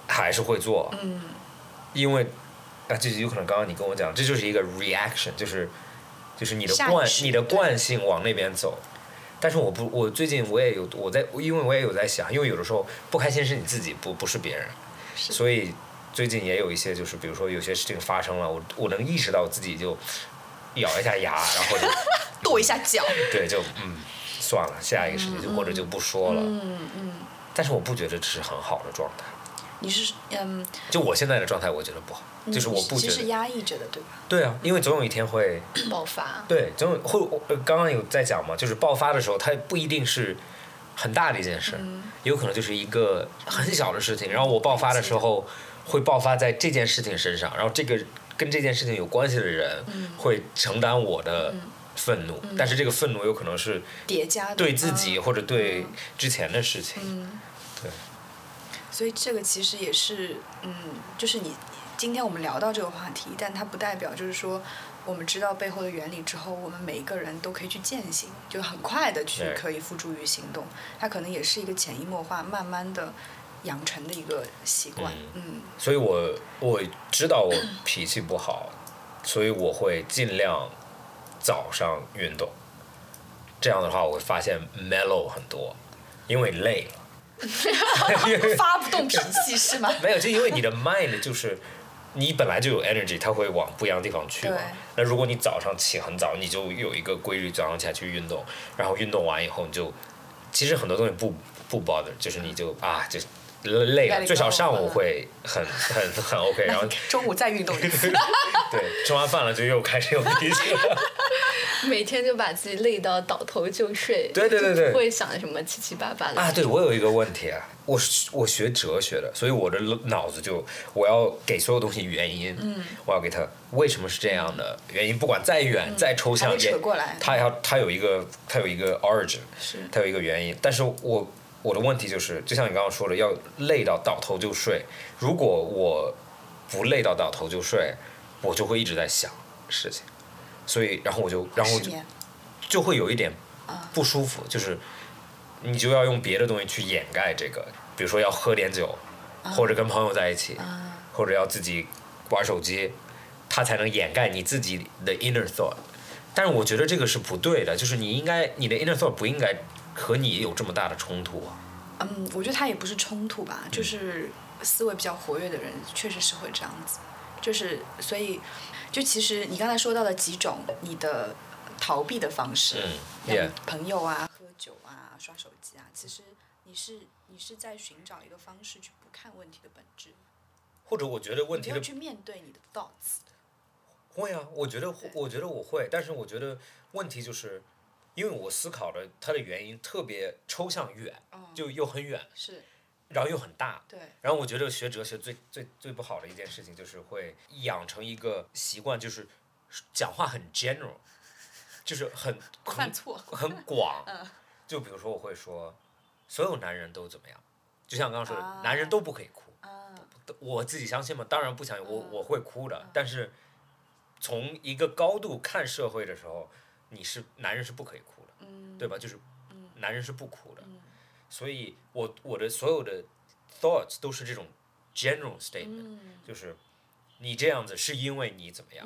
Speaker 3: 还是会做。嗯因为啊，这有可能刚刚你跟我讲，这就是一个 reaction，就是就是你的惯你的惯性往那边走。但是我不，我最近我也有我在，因为我也有在想，因为有的时候不开心是你自己，不不是别人，所以最近也有一些就是，比如说有些事情发生了，我我能意识到自己就咬一下牙，然后就
Speaker 4: 跺一下脚。
Speaker 3: 对，就嗯算了，下一个事情就或者就不说了。
Speaker 4: 嗯嗯，
Speaker 3: 但是我不觉得这是很好的状态，
Speaker 4: 你是嗯，
Speaker 3: 就我现在的状态，我觉得不好，就是我不
Speaker 4: 其实是。压抑着的，对吧？
Speaker 3: 对啊，因为总有一天会，
Speaker 2: 爆发。
Speaker 3: 对，总有会。呃刚刚有在讲嘛，就是爆发的时候，它不一定是很大的一件事，有可能就是一个很小的事情。然后我爆发的时候，会爆发在这件事情身上，然后这个跟这件事情有关系的人会承担我的愤怒，但是这个愤怒有可能是
Speaker 4: 叠加的
Speaker 3: 对自己
Speaker 4: 嗯
Speaker 3: 或者对之前的事情。对，
Speaker 4: 所以这个其实也是，嗯，就是你今天我们聊到这个话题，但它不代表就是说我们知道背后的原理之后，我们每一个人都可以去践行，就很快的去可以付诸于行动。它可能也是一个潜移默化、慢慢的养成的一个习惯。嗯
Speaker 3: 所以我我知道我脾气不好，所以我会尽量早上运动。这样的话，我会发现 mellow 很多，因为累了。
Speaker 4: 发不动脾气是吗？
Speaker 3: 没有，就因为你的 mind 就是你本来就有 energy，它会往不一样的地方去嘛
Speaker 4: 对。
Speaker 3: 那如果你早上起很早，你就有一个规律，早上起来去运动，然后运动完以后，你就其实很多东西不不 bother，就是你就啊就累了，最少上午
Speaker 4: 嗯
Speaker 3: 会很 很很 OK，然后
Speaker 4: 中午再运动一次。
Speaker 3: 对吃完饭了就又开始有力气了。
Speaker 2: 每天就把自己累到倒头就睡，
Speaker 3: 对对对对。
Speaker 2: 不会想什么七七八八的
Speaker 3: 啊，对我有一个问题啊，我是我学哲学的，所以我的脑子就我要给所有东西原因，嗯，我要给他为什么是这样的原因，不管再远、再抽象，
Speaker 4: 扯
Speaker 3: 也
Speaker 4: 过来。
Speaker 3: 它要它有一个它有一个 origin，
Speaker 4: 是。
Speaker 3: 它有一个原因，但是我我的问题就是，就像你刚刚说的，要累到倒头就睡。如果我不累到倒头就睡，我就会一直在想事情，所以然后我就然后就就会有一点不舒服，就是你就要用别的东西去掩盖这个，比如说要喝点酒，或者跟朋友在一起，或者要自己玩手机，它才能掩盖你自己的 inner thought。但是我觉得这个是不对的，就是你应该你的 inner thought 不应该和你有这么大的冲突啊。
Speaker 4: 嗯，我觉得他也不是冲突吧，就是思维比较活跃的人确实是会这样子，就是所以就其实你刚才说到的几种你的逃避的方式，
Speaker 3: 嗯
Speaker 4: 像
Speaker 3: ，yeah，
Speaker 4: 朋友啊、喝酒啊、刷手机啊，其实你是你是在寻找一个方式去不看问题的本质，
Speaker 3: 或者我觉得问题的
Speaker 4: 你要去面对你的 thoughts。
Speaker 3: 会啊，我觉得我觉得我会，但是我觉得问题就是，因为我思考的它的原因特别抽象远，就又很远，
Speaker 4: 是
Speaker 3: 然后又很大。
Speaker 4: 对，
Speaker 3: 然后我觉得学哲学最最最不好的一件事情就是会养成一个习惯，就是讲话很 general，就是很很
Speaker 4: 犯错
Speaker 3: 很广。就比如说我会说，所有男人都怎么样，就像刚刚说的，
Speaker 4: 啊
Speaker 3: 男人都不可以哭。
Speaker 4: 啊，
Speaker 3: 我自己相信吗？当然不相信，我
Speaker 4: 嗯
Speaker 3: 我会哭的。但是从一个高度看社会的时候，你是男人是不可以哭的，
Speaker 4: 嗯
Speaker 3: 对吧？就是男人是不哭的。所以我我的所有的 thoughts 都是这种 general statement，、就是
Speaker 4: 嗯
Speaker 3: 你这样子是因为你怎么样，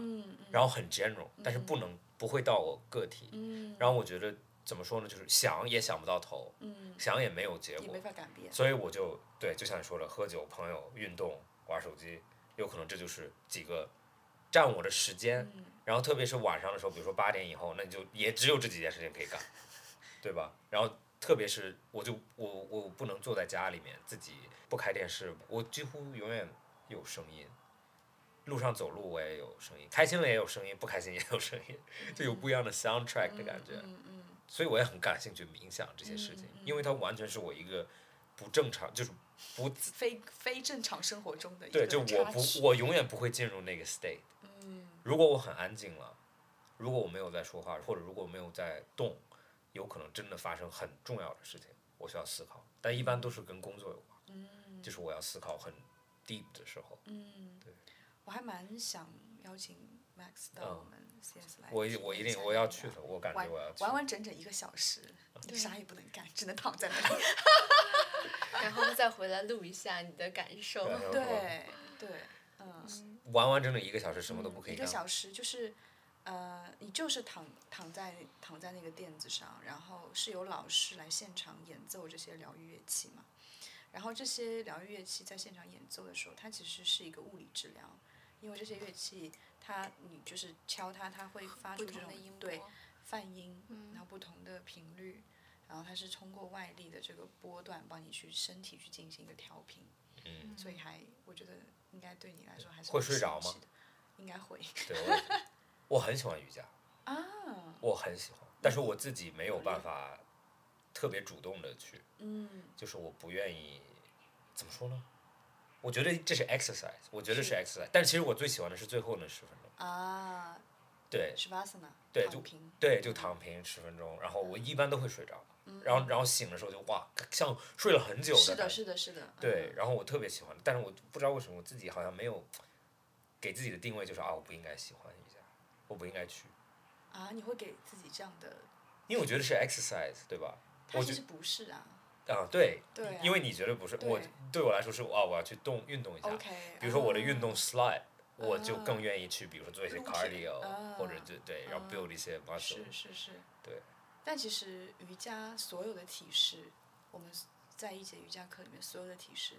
Speaker 3: 然后很 general，但是不能不会到我个体。
Speaker 4: 嗯
Speaker 3: 然后我觉得怎么说呢？就是想也想不到头，想也没有结果。所以我就对，就像你说的，喝酒、朋友、运动、玩手机，有可能这就是几个占我的时间。然后特别是晚上的时候，比如说八点以后，那你就也只有这几件事情可以干，对吧？然后特别是我就我我不能坐在家里面自己不开电视，我几乎永远有声音。路上走路我也有声音，开心了也有声音，不开心也有声音，就有不一样的 soundtrack 的感觉。所以我也很感兴趣冥想这些事情，因为它完全是我一个不正常，就是不
Speaker 4: 非非正常生活中的一
Speaker 3: 对，就我不我永远不会进入那个 state。如果我很安静了，如果我没有在说话，或者如果我没有在动，有可能真的发生很重要的事情，我需要思考。但一般都是跟工作有关，就是我要思考很 deep 的时候。
Speaker 4: 嗯我还蛮想邀请 Max 到我们 CS 来。
Speaker 3: 我一我一定我要去的，我感觉我要去。
Speaker 4: 完完整整一个小时，你啥也不能干，只能躺在那里。
Speaker 2: 然后再回来录一下你的感受。
Speaker 3: 对
Speaker 4: 对对，嗯，
Speaker 3: 完完整整一个小时什么都不可以干。
Speaker 4: 一个小时就是，呃，你就是躺躺在躺在那个垫子上，然后是由老师来现场演奏这些疗愈乐器嘛。然后这些疗愈乐器在现场演奏的时候，它其实是一个物理治疗，因为这些乐器它你就是敲它，它会发出
Speaker 2: 不
Speaker 4: 这种
Speaker 2: 音
Speaker 4: 对泛音，然后不同的频率，然后它是通过外力的这个波段帮你去身体去进行一个调频，
Speaker 3: 嗯，
Speaker 4: 所以还我觉得应该对你来说还是
Speaker 3: 会
Speaker 4: 蛮
Speaker 3: 睡着吗？
Speaker 4: 应该会
Speaker 3: 对，我也我很喜欢瑜伽，
Speaker 4: 啊，
Speaker 3: 我很喜欢，但是我自己没有办法特别主动的去，
Speaker 4: 嗯，
Speaker 3: 就是我不愿意，怎么说呢？我觉得这是 exercise，我觉得是 exercise，但其实我最喜欢的是最后那十分钟。
Speaker 4: 啊，
Speaker 3: 对。
Speaker 4: 是 Vasana，
Speaker 3: 对，就
Speaker 4: 躺平，
Speaker 3: 对，就躺平十分钟，然后我一般都会睡着，然后。然后醒的时候就哇，像睡了很久
Speaker 4: 是的，是的，是的，
Speaker 3: 对，
Speaker 4: 嗯，
Speaker 3: 然后我特别喜欢，但是我不知道为什么我自己好像没有给自己的定位就是啊，我不应该喜欢我不应该去，
Speaker 4: 啊，你会给自己这样的，
Speaker 3: 因为我觉得是 exercise，对吧？我
Speaker 4: 其实不是啊。
Speaker 3: 啊，对，
Speaker 4: 对啊。
Speaker 3: 因为你觉得不是，我
Speaker 4: 对
Speaker 3: 对我来说是啊，我要去动运动一下
Speaker 4: ，，OK，
Speaker 3: 比如说我的运动
Speaker 4: 啊。
Speaker 3: slide，我就更愿意去，比如说做一些
Speaker 4: 撸铁
Speaker 3: cardio，
Speaker 4: 啊。
Speaker 3: 或者就对，然后 build 一些 muscle，
Speaker 4: 是是是，
Speaker 3: 对。
Speaker 4: 但其实瑜伽所有的体式，我们在一节瑜伽课里面所有的体式，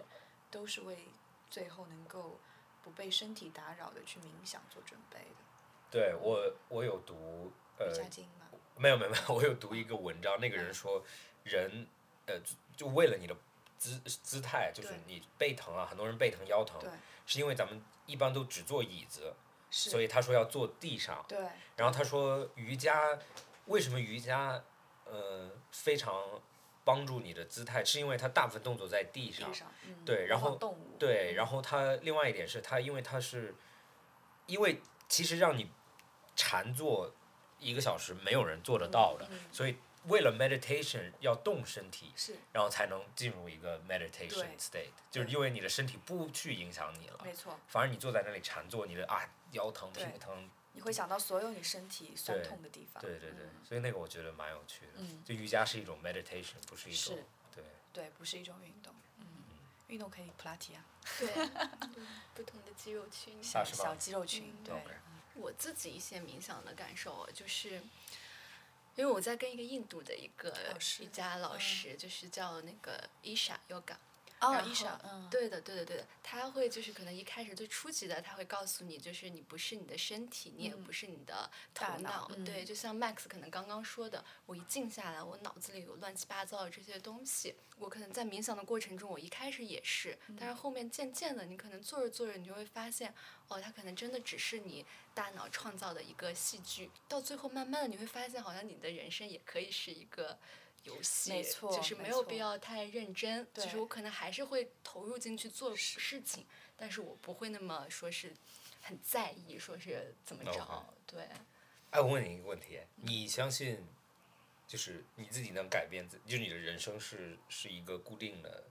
Speaker 4: 都是为最后能够不被身体打扰的去冥想做准备的。
Speaker 3: 对我我有读呃没有没有没有，我有读一个文章，那个人说人呃就为了你的姿姿态，就是你背疼啊，很多人背疼腰疼
Speaker 4: 对，
Speaker 3: 是因为咱们一般都只坐椅子，
Speaker 4: 是，
Speaker 3: 所以他说要坐地上。
Speaker 4: 对。
Speaker 3: 然后他说瑜伽，为什么瑜伽，呃，非常帮助你的姿态，是因为它大部分动作在地上
Speaker 4: 地。上，嗯，
Speaker 3: 对然后对，然后它另外一点是它，因为它是，因为其实让你禅坐一个小时，没有人做得到的，
Speaker 4: 嗯
Speaker 3: 所以为了 meditation 要动身体，
Speaker 4: 是。
Speaker 3: 然后才能进入一个 meditation state，就是因为你的身体不去影响你了，
Speaker 4: 没错，
Speaker 3: 反而你坐在那里禅坐，你的啊腰疼屁股疼，
Speaker 4: 你会想到所有你身体酸痛的地方，
Speaker 3: 对对对，
Speaker 4: 嗯。
Speaker 3: 所以那个我觉得蛮有趣的。
Speaker 4: 嗯。
Speaker 3: 就瑜伽是一种 meditation，不是一种对。
Speaker 4: 对，不是一种运动，嗯，运动可以普拉提啊，
Speaker 2: 对，不同的肌肉群。
Speaker 4: 小肌肉群，
Speaker 2: 嗯
Speaker 4: 对
Speaker 2: 我自己一些冥想的感受，就是因为我在跟一个印度的一个瑜伽老师，就是叫那个 Isha Yoga。
Speaker 4: 哦，
Speaker 2: 然后
Speaker 4: 伊莎，嗯，
Speaker 2: 对的，对的，对的，他会就是可能一开始最初级的，他会告诉你，就是你不是你的身体，你也不是你的头
Speaker 4: 大脑嗯。
Speaker 2: 对，就像 Max 可能刚刚说的，我一静下来，我脑子里有乱七八糟的这些东西，我可能在冥想的过程中，我一开始也是，但是后面渐渐的，你可能做着做着，你就会发现，哦，它可能真的只是你大脑创造的一个戏剧，到最后慢慢的你会发现，好像你的人生也可以是一个。游戏，
Speaker 4: 没错
Speaker 2: 就是没有必要太认真，就是我可能还是会投入进去做事情，但是我不会那么说是很在意，说是怎么着对，
Speaker 3: 哎，我问你一个问题，你相信，就是你自己能改变自，就是你的人生是是一个固定的，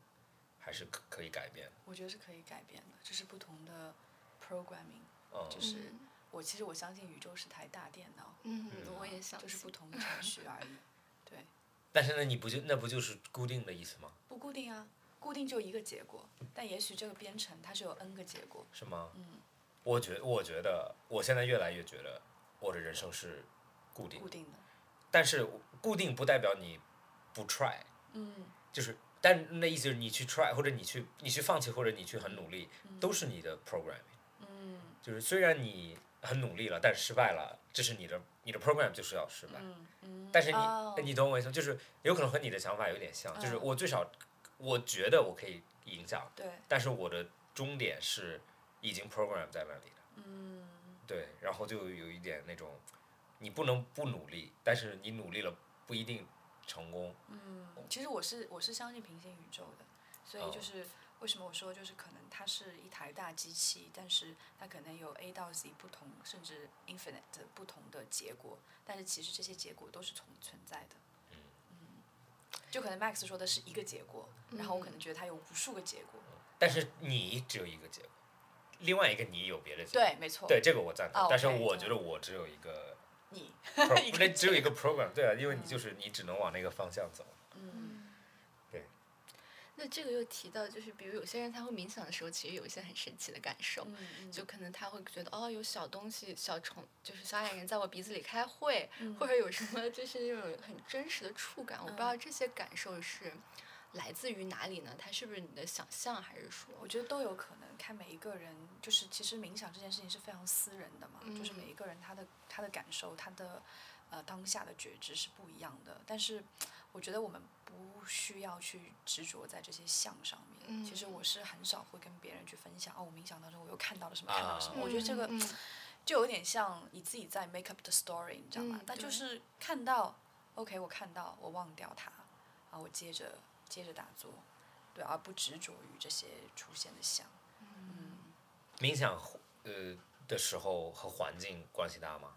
Speaker 3: 还是可可以改变的？
Speaker 4: 我觉得是可以改变的，就是不同的 programming，
Speaker 3: 嗯，
Speaker 4: 就是我其实我相信宇宙是台大电脑，
Speaker 2: 嗯，我也想，
Speaker 4: 就是不同的程序而已，对，
Speaker 3: 但是呢，你不就那不就是固定的意思吗？
Speaker 4: 不固定啊，固定就一个结果，但也许这个编程它是有 n 个结果，
Speaker 3: 是吗？
Speaker 4: 嗯，
Speaker 3: 我觉我觉得我现在越来越觉得我的人生是固定的，
Speaker 4: 固定的，
Speaker 3: 但是固定不代表你不 try，
Speaker 4: 嗯，
Speaker 3: 就是。但那意思就是你去 try，或者你去你去放弃，或者你去很努力，都是你的 programming。
Speaker 4: 嗯
Speaker 3: 就是虽然你很努力了，但是失败了，这是你的你的 program 就是要失败。
Speaker 4: 嗯嗯，
Speaker 3: 但是你、
Speaker 4: 哦
Speaker 3: 你懂我意思吗？就是有可能和你的想法有点像，就是
Speaker 4: 嗯
Speaker 3: 我最少我觉得我可以影响，
Speaker 4: 对，
Speaker 3: 但是我的终点是已经 program 在那里的。
Speaker 4: 嗯
Speaker 3: 对，然后就有一点那种，你不能不努力，但是你努力了不一定成功。
Speaker 4: 嗯，其实我是我是相信平行宇宙的，所以就是为什么我说就是可能它是一台大机器，但是它可能有 A 到 Z 不同甚至 infinite 的不同的结果，但是其实这些结果都是存存在的。嗯，就可能 Max 说的是一个结果，然后我可能觉得它有无数个结果。
Speaker 3: 但是你只有一个结果，另外一个你有别的结果。
Speaker 4: 对，没错。
Speaker 3: 对，这个我赞同。
Speaker 4: 哦
Speaker 3: 但是我觉得我只有一个
Speaker 4: 你 个
Speaker 3: 那只有一个 program，对啊，因为你就是你只能往那个方向走。
Speaker 2: 那这个又提到，就是比如有些人他会冥想的时候，其实有一些很神奇的感受，
Speaker 4: 嗯嗯
Speaker 2: 就可能他会觉得哦，有小东西、小虫，就是小矮人在我鼻子里开会，
Speaker 4: 嗯
Speaker 2: 或者有什么就是那种很真实的触感，我不知道这些感受是来自于哪里呢？它是不是你的想象，还是说
Speaker 4: 我觉得都有可能，看每一个人，就是其实冥想这件事情是非常私人的嘛，就是每一个人他的他的感受，他的呃当下的觉知是不一样的。但是我觉得我们不需要去执着在这些像上面。
Speaker 2: 嗯
Speaker 4: 其实我是很少会跟别人去分享哦，我冥想当中我又看到了什么，看到了什么。
Speaker 3: 啊
Speaker 4: 我觉得这个
Speaker 2: 嗯
Speaker 4: 就有点像你自己在 make up the story，你知道吗？
Speaker 2: 嗯对
Speaker 4: 那就是看到，OK，我看到，我忘掉它，啊，我接着接着打坐，对，而不执着于这些出现的相。
Speaker 3: 冥想呃的时候和环境关系大吗？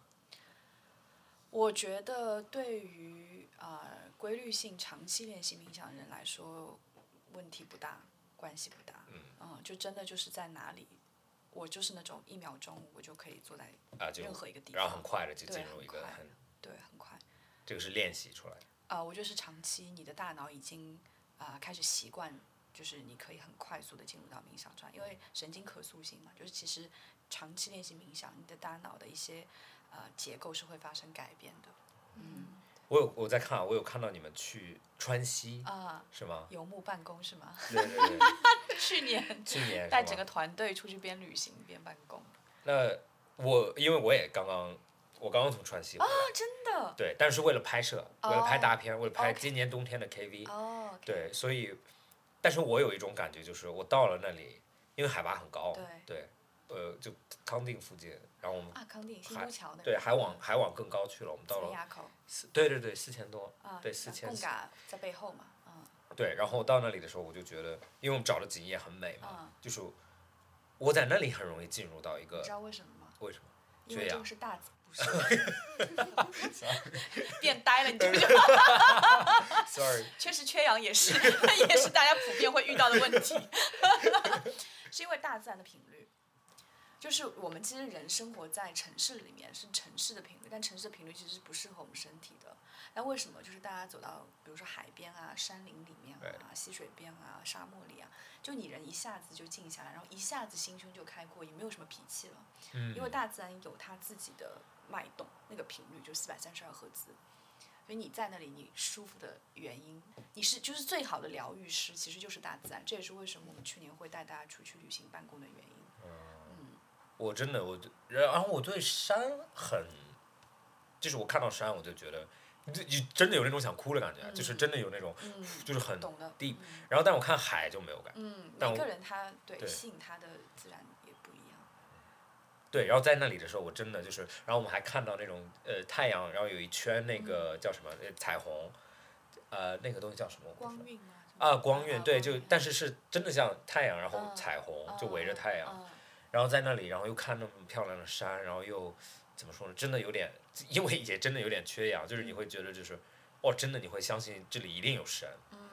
Speaker 4: 我觉得对于啊、呃规律性长期练习冥想的人来说，问题不大，关系不大。
Speaker 3: 嗯
Speaker 4: 就真的就是在哪里，我就是那种一秒钟我就可以坐在
Speaker 3: 啊，
Speaker 4: 任何一个地方
Speaker 3: 然后很快的就进入一个
Speaker 4: 很对很快。
Speaker 3: 这个是练习出来的。
Speaker 4: 啊、我就是长期，你的大脑已经啊、开始习惯，就是你可以很快速的进入到冥想状态，因为神经可塑性嘛，就是其实长期练习冥想，你的大脑的一些呃结构是会发生改变的。
Speaker 3: 我有我在看啊，我有看到你们去川西，
Speaker 4: 啊，
Speaker 3: 是吗？
Speaker 4: 游牧办公是吗？
Speaker 3: 对对对，
Speaker 4: 去年
Speaker 3: 去年
Speaker 4: 带整个团队出去边旅行边办公。
Speaker 3: 那我因为我也刚刚我刚刚从川西回来。
Speaker 4: 啊，真的。
Speaker 3: 对，但是为了拍摄，为了拍大片，为了拍今年冬天的 KV。
Speaker 4: 哦，
Speaker 3: 对，所以，但是我有一种感觉，就是我到了那里，因为海拔很高，
Speaker 4: 对
Speaker 3: 呃，就康定附近，然后我们
Speaker 4: 啊，康定新都桥那
Speaker 3: 对还往还往更高去了，我们到了对对对，四千多，
Speaker 4: 啊，
Speaker 3: 对四千
Speaker 4: 贡嘎在背后嘛，嗯
Speaker 3: 对，然后到那里的时候，我就觉得，因为我们找的景也很美嘛，
Speaker 4: 嗯，
Speaker 3: 就是我在那里很容易进入到一个
Speaker 4: 你知道为什么吗？
Speaker 3: 为什么？
Speaker 4: 因为
Speaker 3: 缺氧
Speaker 4: 这个是大自 不是，变呆了，你知不知道
Speaker 3: ？Sorry，
Speaker 4: 确实缺氧也是 也是大家普遍会遇到的问题，是因为大自然的频率。就是我们其实人生活在城市里面是城市的频率，但城市的频率其实是不适合我们身体的。那为什么就是大家走到比如说海边啊、山林里面啊、溪水边啊、沙漠里啊，就你人一下子就静下来，然后一下子心胸就开阔，也没有什么脾气了。
Speaker 3: 嗯，
Speaker 4: 因为大自然有它自己的脉动，那个频率就四百三十二赫兹，所以你在那里你舒服的原因，你是就是最好的疗愈师，其实就是大自然。这也是为什么我们去年会带大家出去旅行办公的原因。
Speaker 3: 我真的我，然后我对山很，就是我看到山我就觉得，就就真的有那种想哭的感觉，就是真的有那种，
Speaker 4: 嗯，
Speaker 3: 就是很
Speaker 4: 懂的
Speaker 3: deep。然后但我看海就没有感，
Speaker 4: 嗯，
Speaker 3: 但我
Speaker 4: 每个人他对
Speaker 3: 对
Speaker 4: 吸引他的自然也不一样。
Speaker 3: 对。然后在那里的时候，我真的就是，然后我们还看到那种呃太阳，然后有一圈那个叫什么呃彩虹，呃那个东西叫什么？
Speaker 4: 光晕吗？
Speaker 3: 啊，光晕对，就但是是真的像太阳，然后
Speaker 4: 嗯
Speaker 3: 彩虹
Speaker 4: 嗯
Speaker 3: 就围着太阳，
Speaker 4: 嗯
Speaker 3: 然后在那里，然后又看那么漂亮的山，然后又怎么说呢？真的有点，因为也真的有点缺氧，就是你会觉得就是，哦，真的你会相信这里一定有神，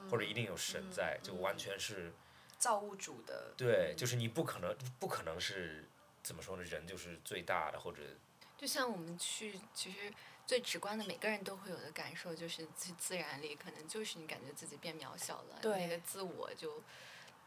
Speaker 3: 或者一定有神在，就完全是
Speaker 4: 造物主的
Speaker 3: 对，就是你不可能不可能是怎么说呢？人就是最大的，或者
Speaker 2: 就像我们去，其实最直观的，每个人都会有的感受，就是去自然里，可能就是你感觉自己变渺小了，
Speaker 4: 对
Speaker 2: 那个自我就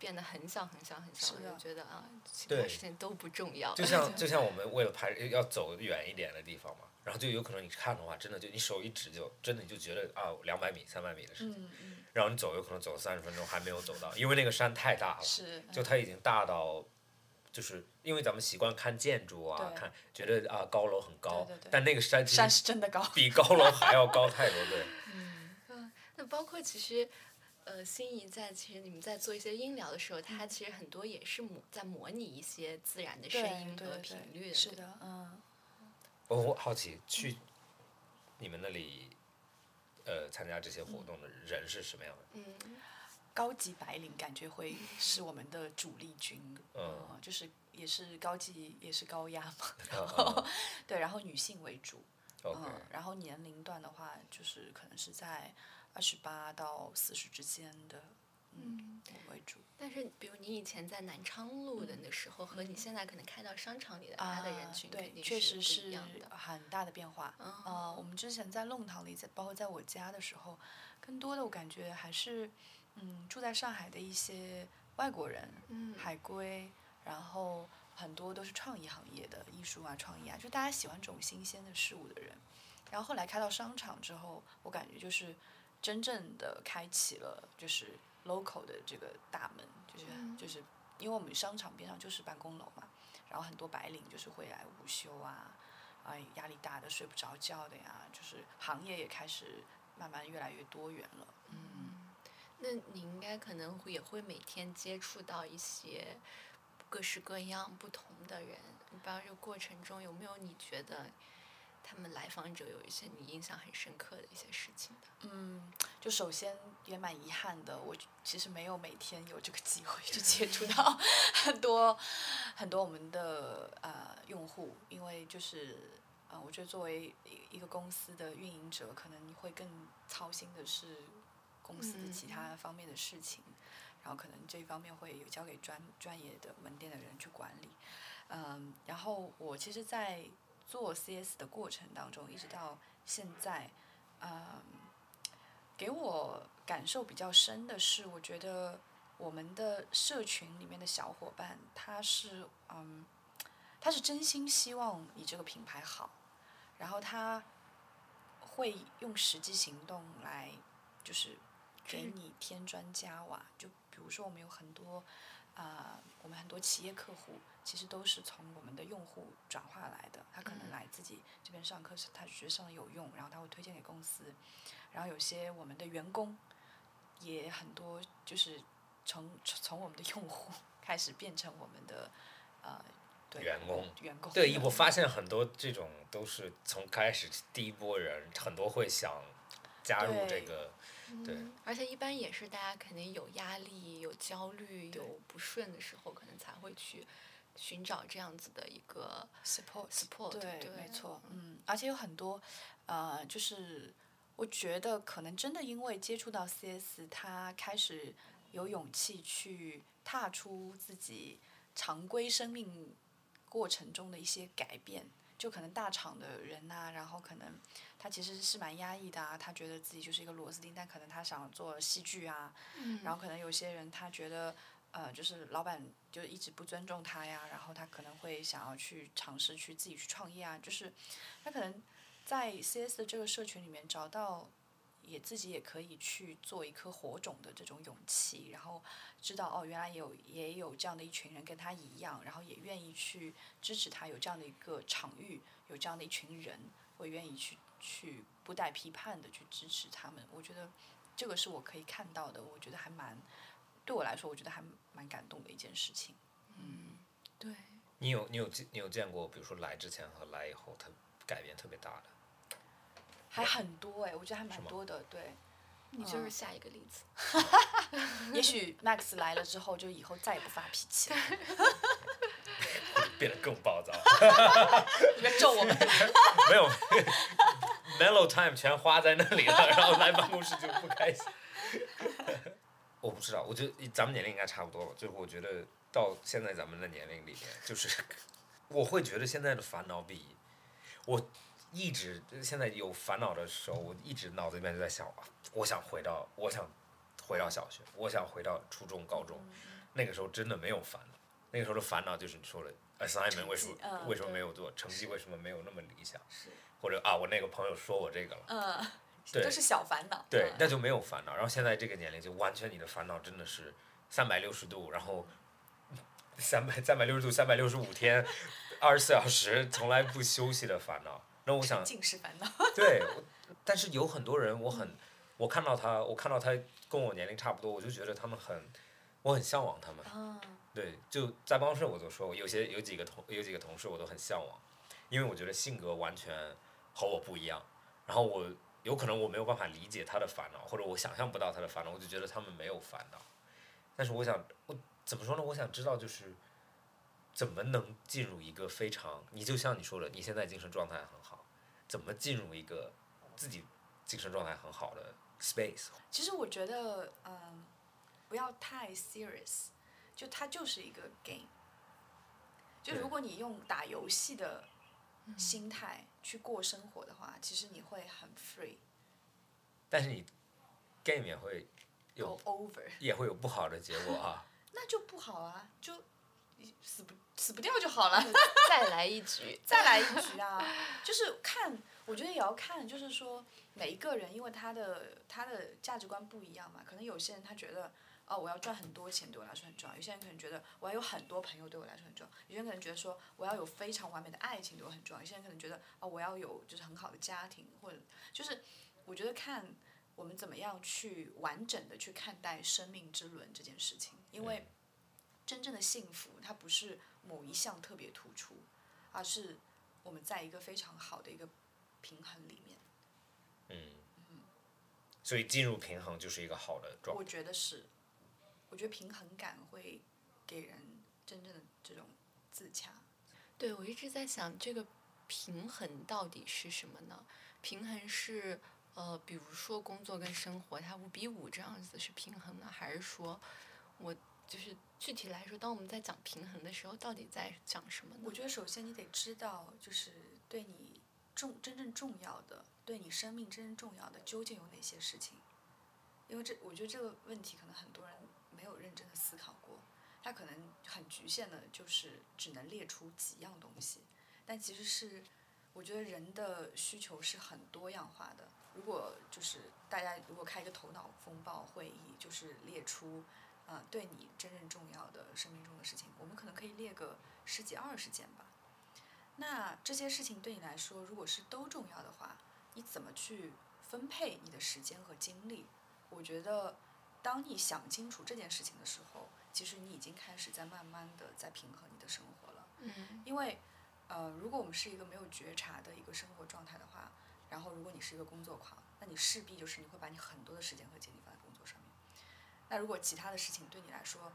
Speaker 2: 变得很小很小很小，就觉得啊，其
Speaker 3: 对
Speaker 2: 他事情都不重要。
Speaker 3: 就像就像我们为了拍要走远一点的地方嘛，然后就有可能你看的话，真的就你手一指就真的你就觉得啊两百米三百米的事情，
Speaker 4: 嗯嗯
Speaker 3: 然后你走有可能走三十分钟还没有走到，因为那个山太大了。
Speaker 4: 是
Speaker 3: 就它已经大到，就是因为咱们习惯看建筑啊，看觉得啊高楼很高，
Speaker 4: 对对对
Speaker 3: 但那个山其
Speaker 4: 山
Speaker 3: 实
Speaker 4: 是真的高。
Speaker 3: 比高楼还要高太多，对。
Speaker 2: 嗯那包括其实，呃，心仪在其实你们在做一些音疗的时候，它其实很多也是模在模拟一些自然的声音和频率
Speaker 4: 对，是的，嗯。
Speaker 3: 我我好奇去你们那里，呃，参加这些活动的人是什么样的？
Speaker 2: 嗯，
Speaker 4: 高级白领感觉会 是我们的主力军，
Speaker 3: 嗯。
Speaker 4: 呃就是也是高级也是高压嘛，
Speaker 3: 嗯。
Speaker 4: 对，然后女性为主
Speaker 3: ，OK，
Speaker 4: 嗯，然后年龄段的话，就是可能是在二十八到四十之间的，嗯，为主。
Speaker 2: 但是比如你以前在南昌路的那时候，和你现在可能开到商场里的它的人群
Speaker 4: 啊、对
Speaker 2: 肯，定
Speaker 4: 确实
Speaker 2: 不
Speaker 4: 是
Speaker 2: 一样的。
Speaker 4: 很大的变化。
Speaker 2: 嗯
Speaker 4: 呃，我们之前在弄堂里，在包括在我家的时候，更多的我感觉还是，嗯，住在上海的一些外国人，
Speaker 2: 嗯
Speaker 4: 海归，然后很多都是创意行业的艺术啊、创意啊，就大家喜欢这种新鲜的事物的人。然后后来开到商场之后，我感觉就是真正的开启了就是 local 的这个大门，就是、
Speaker 2: 嗯
Speaker 4: 就是因为我们商场边上就是办公楼嘛，然后很多白领就是会来午休啊，啊压力大的睡不着觉的呀，就是行业也开始慢慢越来越多元了。
Speaker 2: 嗯那你应该可能会也会每天接触到一些各式各样不同的人，不知道这个过程中有没有你觉得他们来访者有一些你印象很深刻的一些事情的？
Speaker 4: 嗯，就首先也蛮遗憾的，我其实没有每天有这个机会去接触到 很多很多我们的呃用户，因为就是呃，我觉得作为一一个公司的运营者，可能你会更操心的是公司的其他方面的事情，然后可能这一方面会有交给专专业的门店的人去管理。嗯，然后我其实，在做 CS 的过程当中，一直到现在，嗯，给我感受比较深的是，我觉得我们的社群里面的小伙伴，他是嗯，他是真心希望你这个品牌好，然后他会用实际行动来，就是给你添砖加瓦。就比如说，我们有很多啊、我们很多企业客户其实都是从我们的用户转化来的，他可能来自己这边上课是他觉得上的有用，然后他会推荐给公司，然后有些我们的员工也很多就是从从我们的用户 开始变成我们的呃对
Speaker 3: 员工
Speaker 4: 员工
Speaker 3: 对，我发现很多这种都是从开始第一波人，很多会想加入这个，对，
Speaker 2: 而且一般也是大家肯定有压力、有焦虑、有不顺的时候，可能才会去寻找这样子的一个
Speaker 4: support
Speaker 2: support，
Speaker 4: 对，
Speaker 2: 对
Speaker 4: 没错，嗯，而且有很多，呃，就是我觉得可能真的因为接触到 CS，他开始有勇气去踏出自己常规生命过程中的一些改变。就可能大厂的人呐、然后可能他其实是蛮压抑的啊，他觉得自己就是一个螺丝钉，但可能他想做戏剧啊，然后可能有些人他觉得，呃，就是老板就一直不尊重他呀，然后他可能会想要去尝试去自己去创业啊，就是他可能在 CS 的这个社群里面找到。也自己也可以去做一颗火种的这种勇气，然后知道哦，原来有也有这样的一群人跟他一样，然后也愿意去支持他，有这样的一个场域，有这样的一群人会愿意去去不带批判的去支持他们。我觉得这个是我可以看到的，我觉得还蛮对我来说，我觉得还蛮感动的一件事情。
Speaker 2: 嗯对。
Speaker 3: 你有你有见你有见过，比如说来之前和来以后，他改变特别大的，
Speaker 4: 还很多哎、我觉得还蛮多的，对。
Speaker 2: 你就是下一个例子。
Speaker 4: 也许 Max 来了之后，就以后再也不发脾气了，
Speaker 3: 变得更暴躁。
Speaker 4: 别咒我们。
Speaker 3: 没有，mellow time 全花在那里了，然后来办公室就不开心。我不知道，我觉得咱们年龄应该差不多了。就是我觉得到现在咱们的年龄里面，就是我会觉得现在的烦恼比我一直现在有烦恼的时候，我一直脑子里面就在想啊，我想回到，我想回到小学，我想回到初中、高中，那个时候真的没有烦恼，那个时候的烦恼就是你说的 assignment 为什么、
Speaker 4: 嗯
Speaker 3: 为什么没有做，成绩为什么没有那么理想，或者啊我那个朋友说我这个了，
Speaker 4: 都是小烦恼。嗯，
Speaker 3: 对那就没有烦恼。然后现在这个年龄，就完全你的烦恼真的是三百六十度，然后 三百三百六十度，三百六十五天，二十四小时，从来不休息的烦恼。那我想，
Speaker 4: 尽是烦恼。
Speaker 3: 对，但是有很多人，我很，我看到他，我看到他跟我年龄差不多，我就觉得他们很，我很向往他们。
Speaker 4: 嗯，
Speaker 3: 对，就在办公室我都说，有些有几个同有几个同事我都很向往，因为我觉得性格完全和我不一样，然后我有可能我没有办法理解他的烦恼，或者我想象不到他的烦恼，我就觉得他们没有烦恼。但是我想，我怎么说呢？我想知道就是怎么能进入一个非常，你就像你说的，你现在精神状态很好，怎么进入一个自己精神状态很好的 space？
Speaker 4: 其实我觉得，嗯，不要太 serious，就它就是一个 game。就如果你用打游戏的心态去过生活的话，其实你会很 free，
Speaker 3: 但是你 game 也会有
Speaker 4: go over，
Speaker 3: 也会有不好的结果啊。
Speaker 4: 那就不好啊，就你死不死不掉就好了。
Speaker 2: 再来一局，
Speaker 4: 再来一局啊！就是看，我觉得也要看，就是说每一个人，因为他的他的价值观不一样嘛，可能有些人他觉得，哦，我要赚很多钱对我来说很重要；有些人可能觉得我要有很多朋友对我来说很重要；有些人可能觉得说我要有非常完美的爱情对我很重要；有些人可能觉得哦，我要有就是很好的家庭，或者就是我觉得看我们怎么样去完整的去看待生命之轮这件事情，因为真正的幸福它不是某一项特别突出。而是我们在一个非常好的一个平衡里面。
Speaker 3: 嗯，所以进入平衡就是一个好的状态我。
Speaker 4: 觉得是，我觉得平衡感会给人真正的这种自洽。
Speaker 2: 对我一直在想这个平衡到底是什么呢？平衡是呃，比如说工作跟生活它五比五这样子是平衡呢，还是说我就是具体来说，当我们在讲平衡的时候，到底在讲什么呢？
Speaker 4: 我觉得首先你得知道，就是对你重真正重要的，对你生命真正重要的究竟有哪些事情。因为这，我觉得这个问题可能很多人没有认真的思考过，他可能很局限的，就是只能列出几样东西，但其实是，我觉得人的需求是很多样化的。如果就是大家如果开一个头脑风暴会议，就是列出啊、对你真正重要的生命中的事情，我们可能可以列个十几二十件吧。那这些事情对你来说，如果是都重要的话，你怎么去分配你的时间和精力？我觉得，当你想清楚这件事情的时候，其实你已经开始在慢慢的在平衡你的生活了。
Speaker 2: 嗯
Speaker 4: 因为，呃，如果我们是一个没有觉察的一个生活状态的话，然后如果你是一个工作狂，那你势必就是你会把你很多的时间和精力放在工作上面。那如果其他的事情对你来说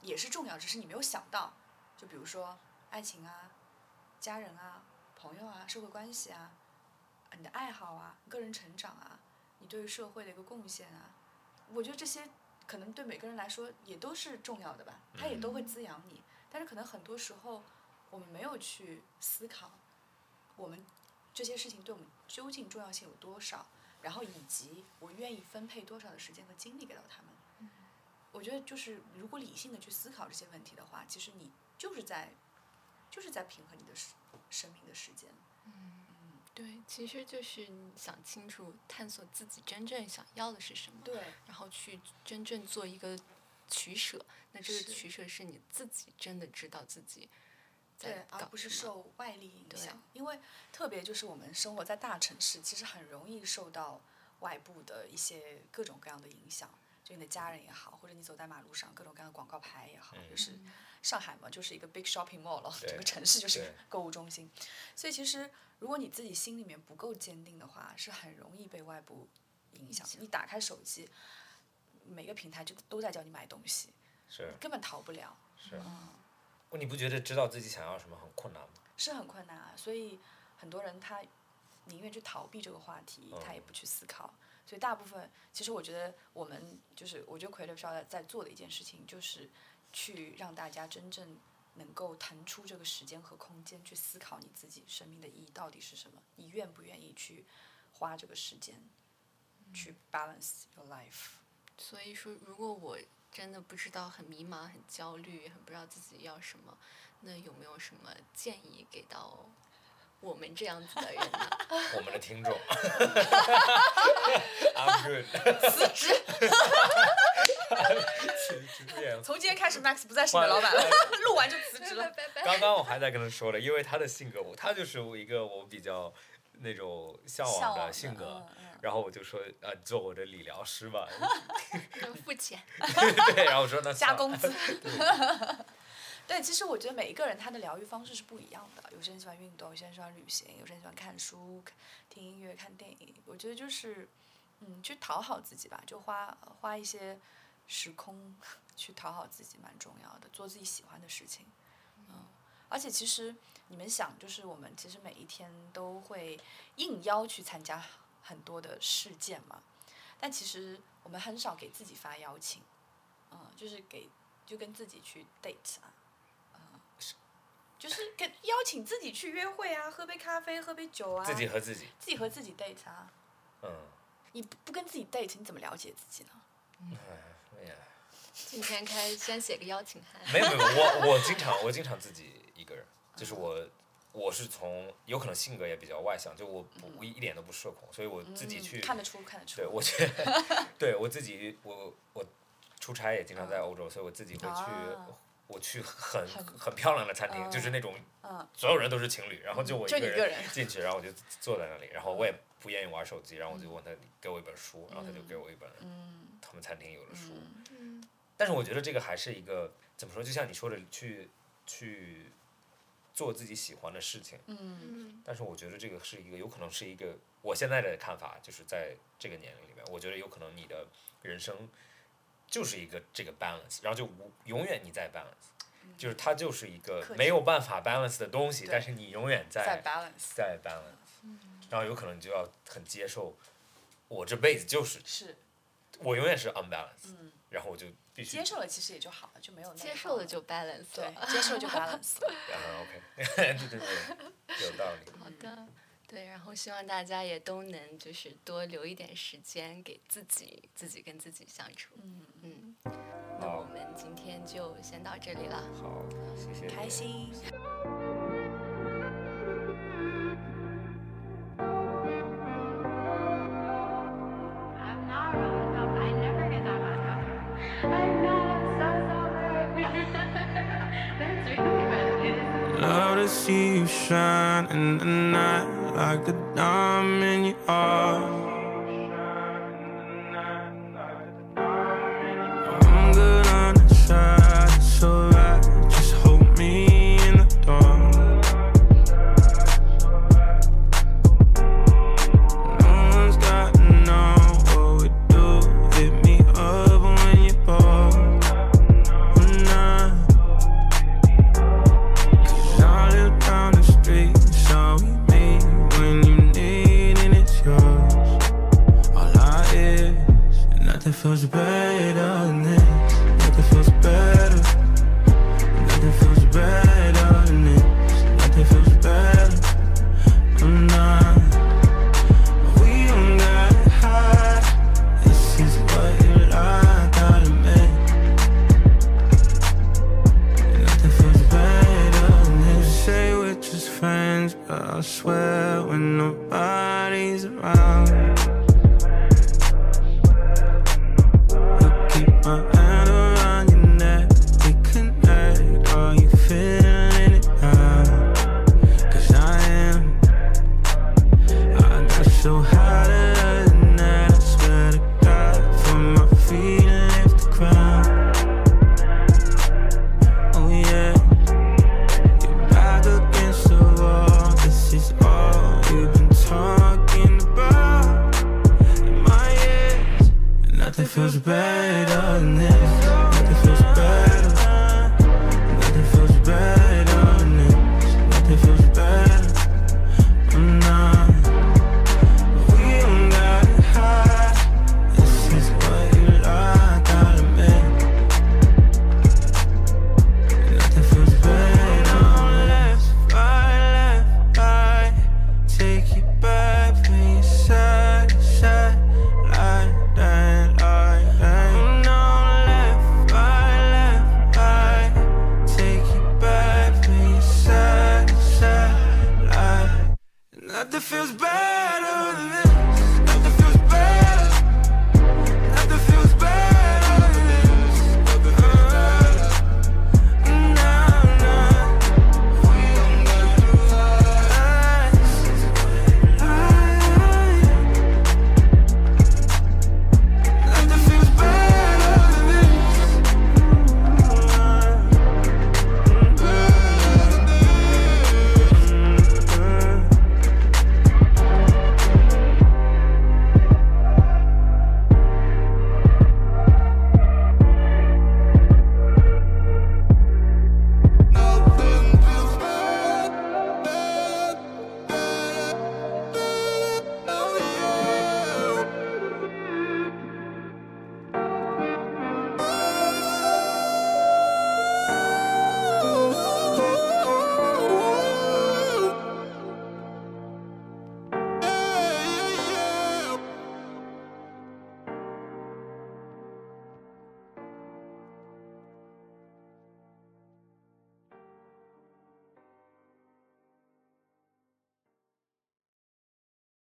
Speaker 4: 也是重要，只是你没有想到，就比如说爱情啊、家人啊、朋友啊、社会关系啊、你的爱好啊、个人成长啊、你对于社会的一个贡献啊，我觉得这些可能对每个人来说也都是重要的吧，它也都会滋养你。但是可能很多时候我们没有去思考，我们这些事情对我们究竟重要性有多少，然后以及我愿意分配多少的时间和精力给到他们。我觉得就是如果理性的去思考这些问题的话，其实你就是在就是在平衡你的生生命的时间。
Speaker 2: 对，其实就是你想清楚，探索自己真正想要的是什么，
Speaker 4: 对，
Speaker 2: 然后去真正做一个取舍。那这个取舍是你自己真的知道自己
Speaker 4: 对而不是受外力影响。因为特别就是我们生活在大城市，其实很容易受到外部的一些各种各样的影响。就你的家人也好，或者你走在马路上各种各样的广告牌也好，就是上海嘛，就是一个 big shopping mall 了，整个城市就是购物中心。所以其实如果你自己心里面不够坚定的话，是很容易被外部影响。你打开手机，每个平台就都在叫你买东西，
Speaker 3: 是
Speaker 4: 根本逃不了。
Speaker 3: 是。你不觉得知道自己想要什么很困难吗？
Speaker 4: 是很困难啊，所以很多人他宁愿去逃避这个话题，他也不去思考。所以大部分，其实我觉得我们就是，我觉得 Creative Shop 在做的一件事情，就是去让大家真正能够腾出这个时间和空间，去思考你自己生命的意义到底是什么，你愿不愿意去花这个时间，去 balance your life。
Speaker 2: 所以说，如果我真的不知道，很迷茫、很焦虑、很不知道自己要什么，那有没有什么建议给到我们这样子的人呢？
Speaker 3: 我们的听众，I'm good。辞职。辞职。
Speaker 4: 从今天开始，Max 不再是你的老板了，录完就辞职了。
Speaker 2: 拜拜。
Speaker 3: 刚刚我还在跟他说了，因为他的性格，我他就是我一个我比较那种向往
Speaker 4: 的
Speaker 3: 的性格，然后我就说呃做我的理疗师吧，
Speaker 2: 付钱。
Speaker 3: 对，然后我说那
Speaker 4: 加工资。对，其实我觉得每一个人他的疗愈方式是不一样的。有些人喜欢运动，有些人喜欢旅行，有些人喜欢看书、听音乐、看电影。我觉得就是，嗯，去讨好自己吧，就花花一些时空 去讨好自己，蛮重要的。做自己喜欢的事情，嗯。而且其实你们想，就是我们其实每一天都会应邀去参加很多的事件嘛，但其实我们很少给自己发邀请。嗯，就是给就跟自己去 date 啊，就是跟邀请自己去约会啊，喝杯咖啡，喝杯酒啊，
Speaker 3: 自己和自己，
Speaker 4: 自己和自己 date 啊。
Speaker 3: 嗯，
Speaker 4: 你不不跟自己 date，你怎么了解自己呢？
Speaker 3: 哎呀，
Speaker 2: 今天开先写个邀请函。
Speaker 3: 没有没有，我我 经常我经常自己一个人，就是我我是从有可能性格也比较外向，就我不我一点都不社恐，所以我自己去
Speaker 4: 嗯看得出，看得出。
Speaker 3: 对，我觉 得，对我自己，我我出差也经常在欧洲，所以我自己会去，
Speaker 4: 啊
Speaker 3: 我去很很漂亮的餐厅，就是那种
Speaker 4: 嗯
Speaker 3: 所有人都是情侣，然后就我一个
Speaker 4: 人
Speaker 3: 进去，然后我就坐在那里，然后我也不愿意玩手机，然后我就问他给我一本书，然后他就给我一本他们餐厅有的书，
Speaker 2: 嗯
Speaker 3: 但是我觉得这个还是一个怎么说，就像你说的，去去做自己喜欢的事情，但是我觉得这个是一个有可能是一个我现在的看法，就是在这个年龄里面，我觉得有可能你的人生就是一个这个 balance，然后就无永远你在 balance，就是它就是一个没有办法 balance 的东西，但是你永远
Speaker 4: 在
Speaker 3: 在
Speaker 4: balance
Speaker 3: 在 balance，然后有可能你就要很接受，我这辈子就是
Speaker 4: 是
Speaker 3: 我永远是 unbalance，然后我就必须
Speaker 4: 接受了，其实也就好了，就没有内
Speaker 2: 接受了就 balance
Speaker 4: 对。，接受就 balance 了。
Speaker 3: 然后 OK，对对对，有道理。
Speaker 2: 好的，对，然后希望大家也都能就是多留一点时间给自己，自己跟自己相处。
Speaker 4: 嗯，
Speaker 2: 嗯，那我们今天就先到这里了。
Speaker 3: 好，谢谢。
Speaker 4: 开心。
Speaker 5: to see you shine in the night like a diamond you are.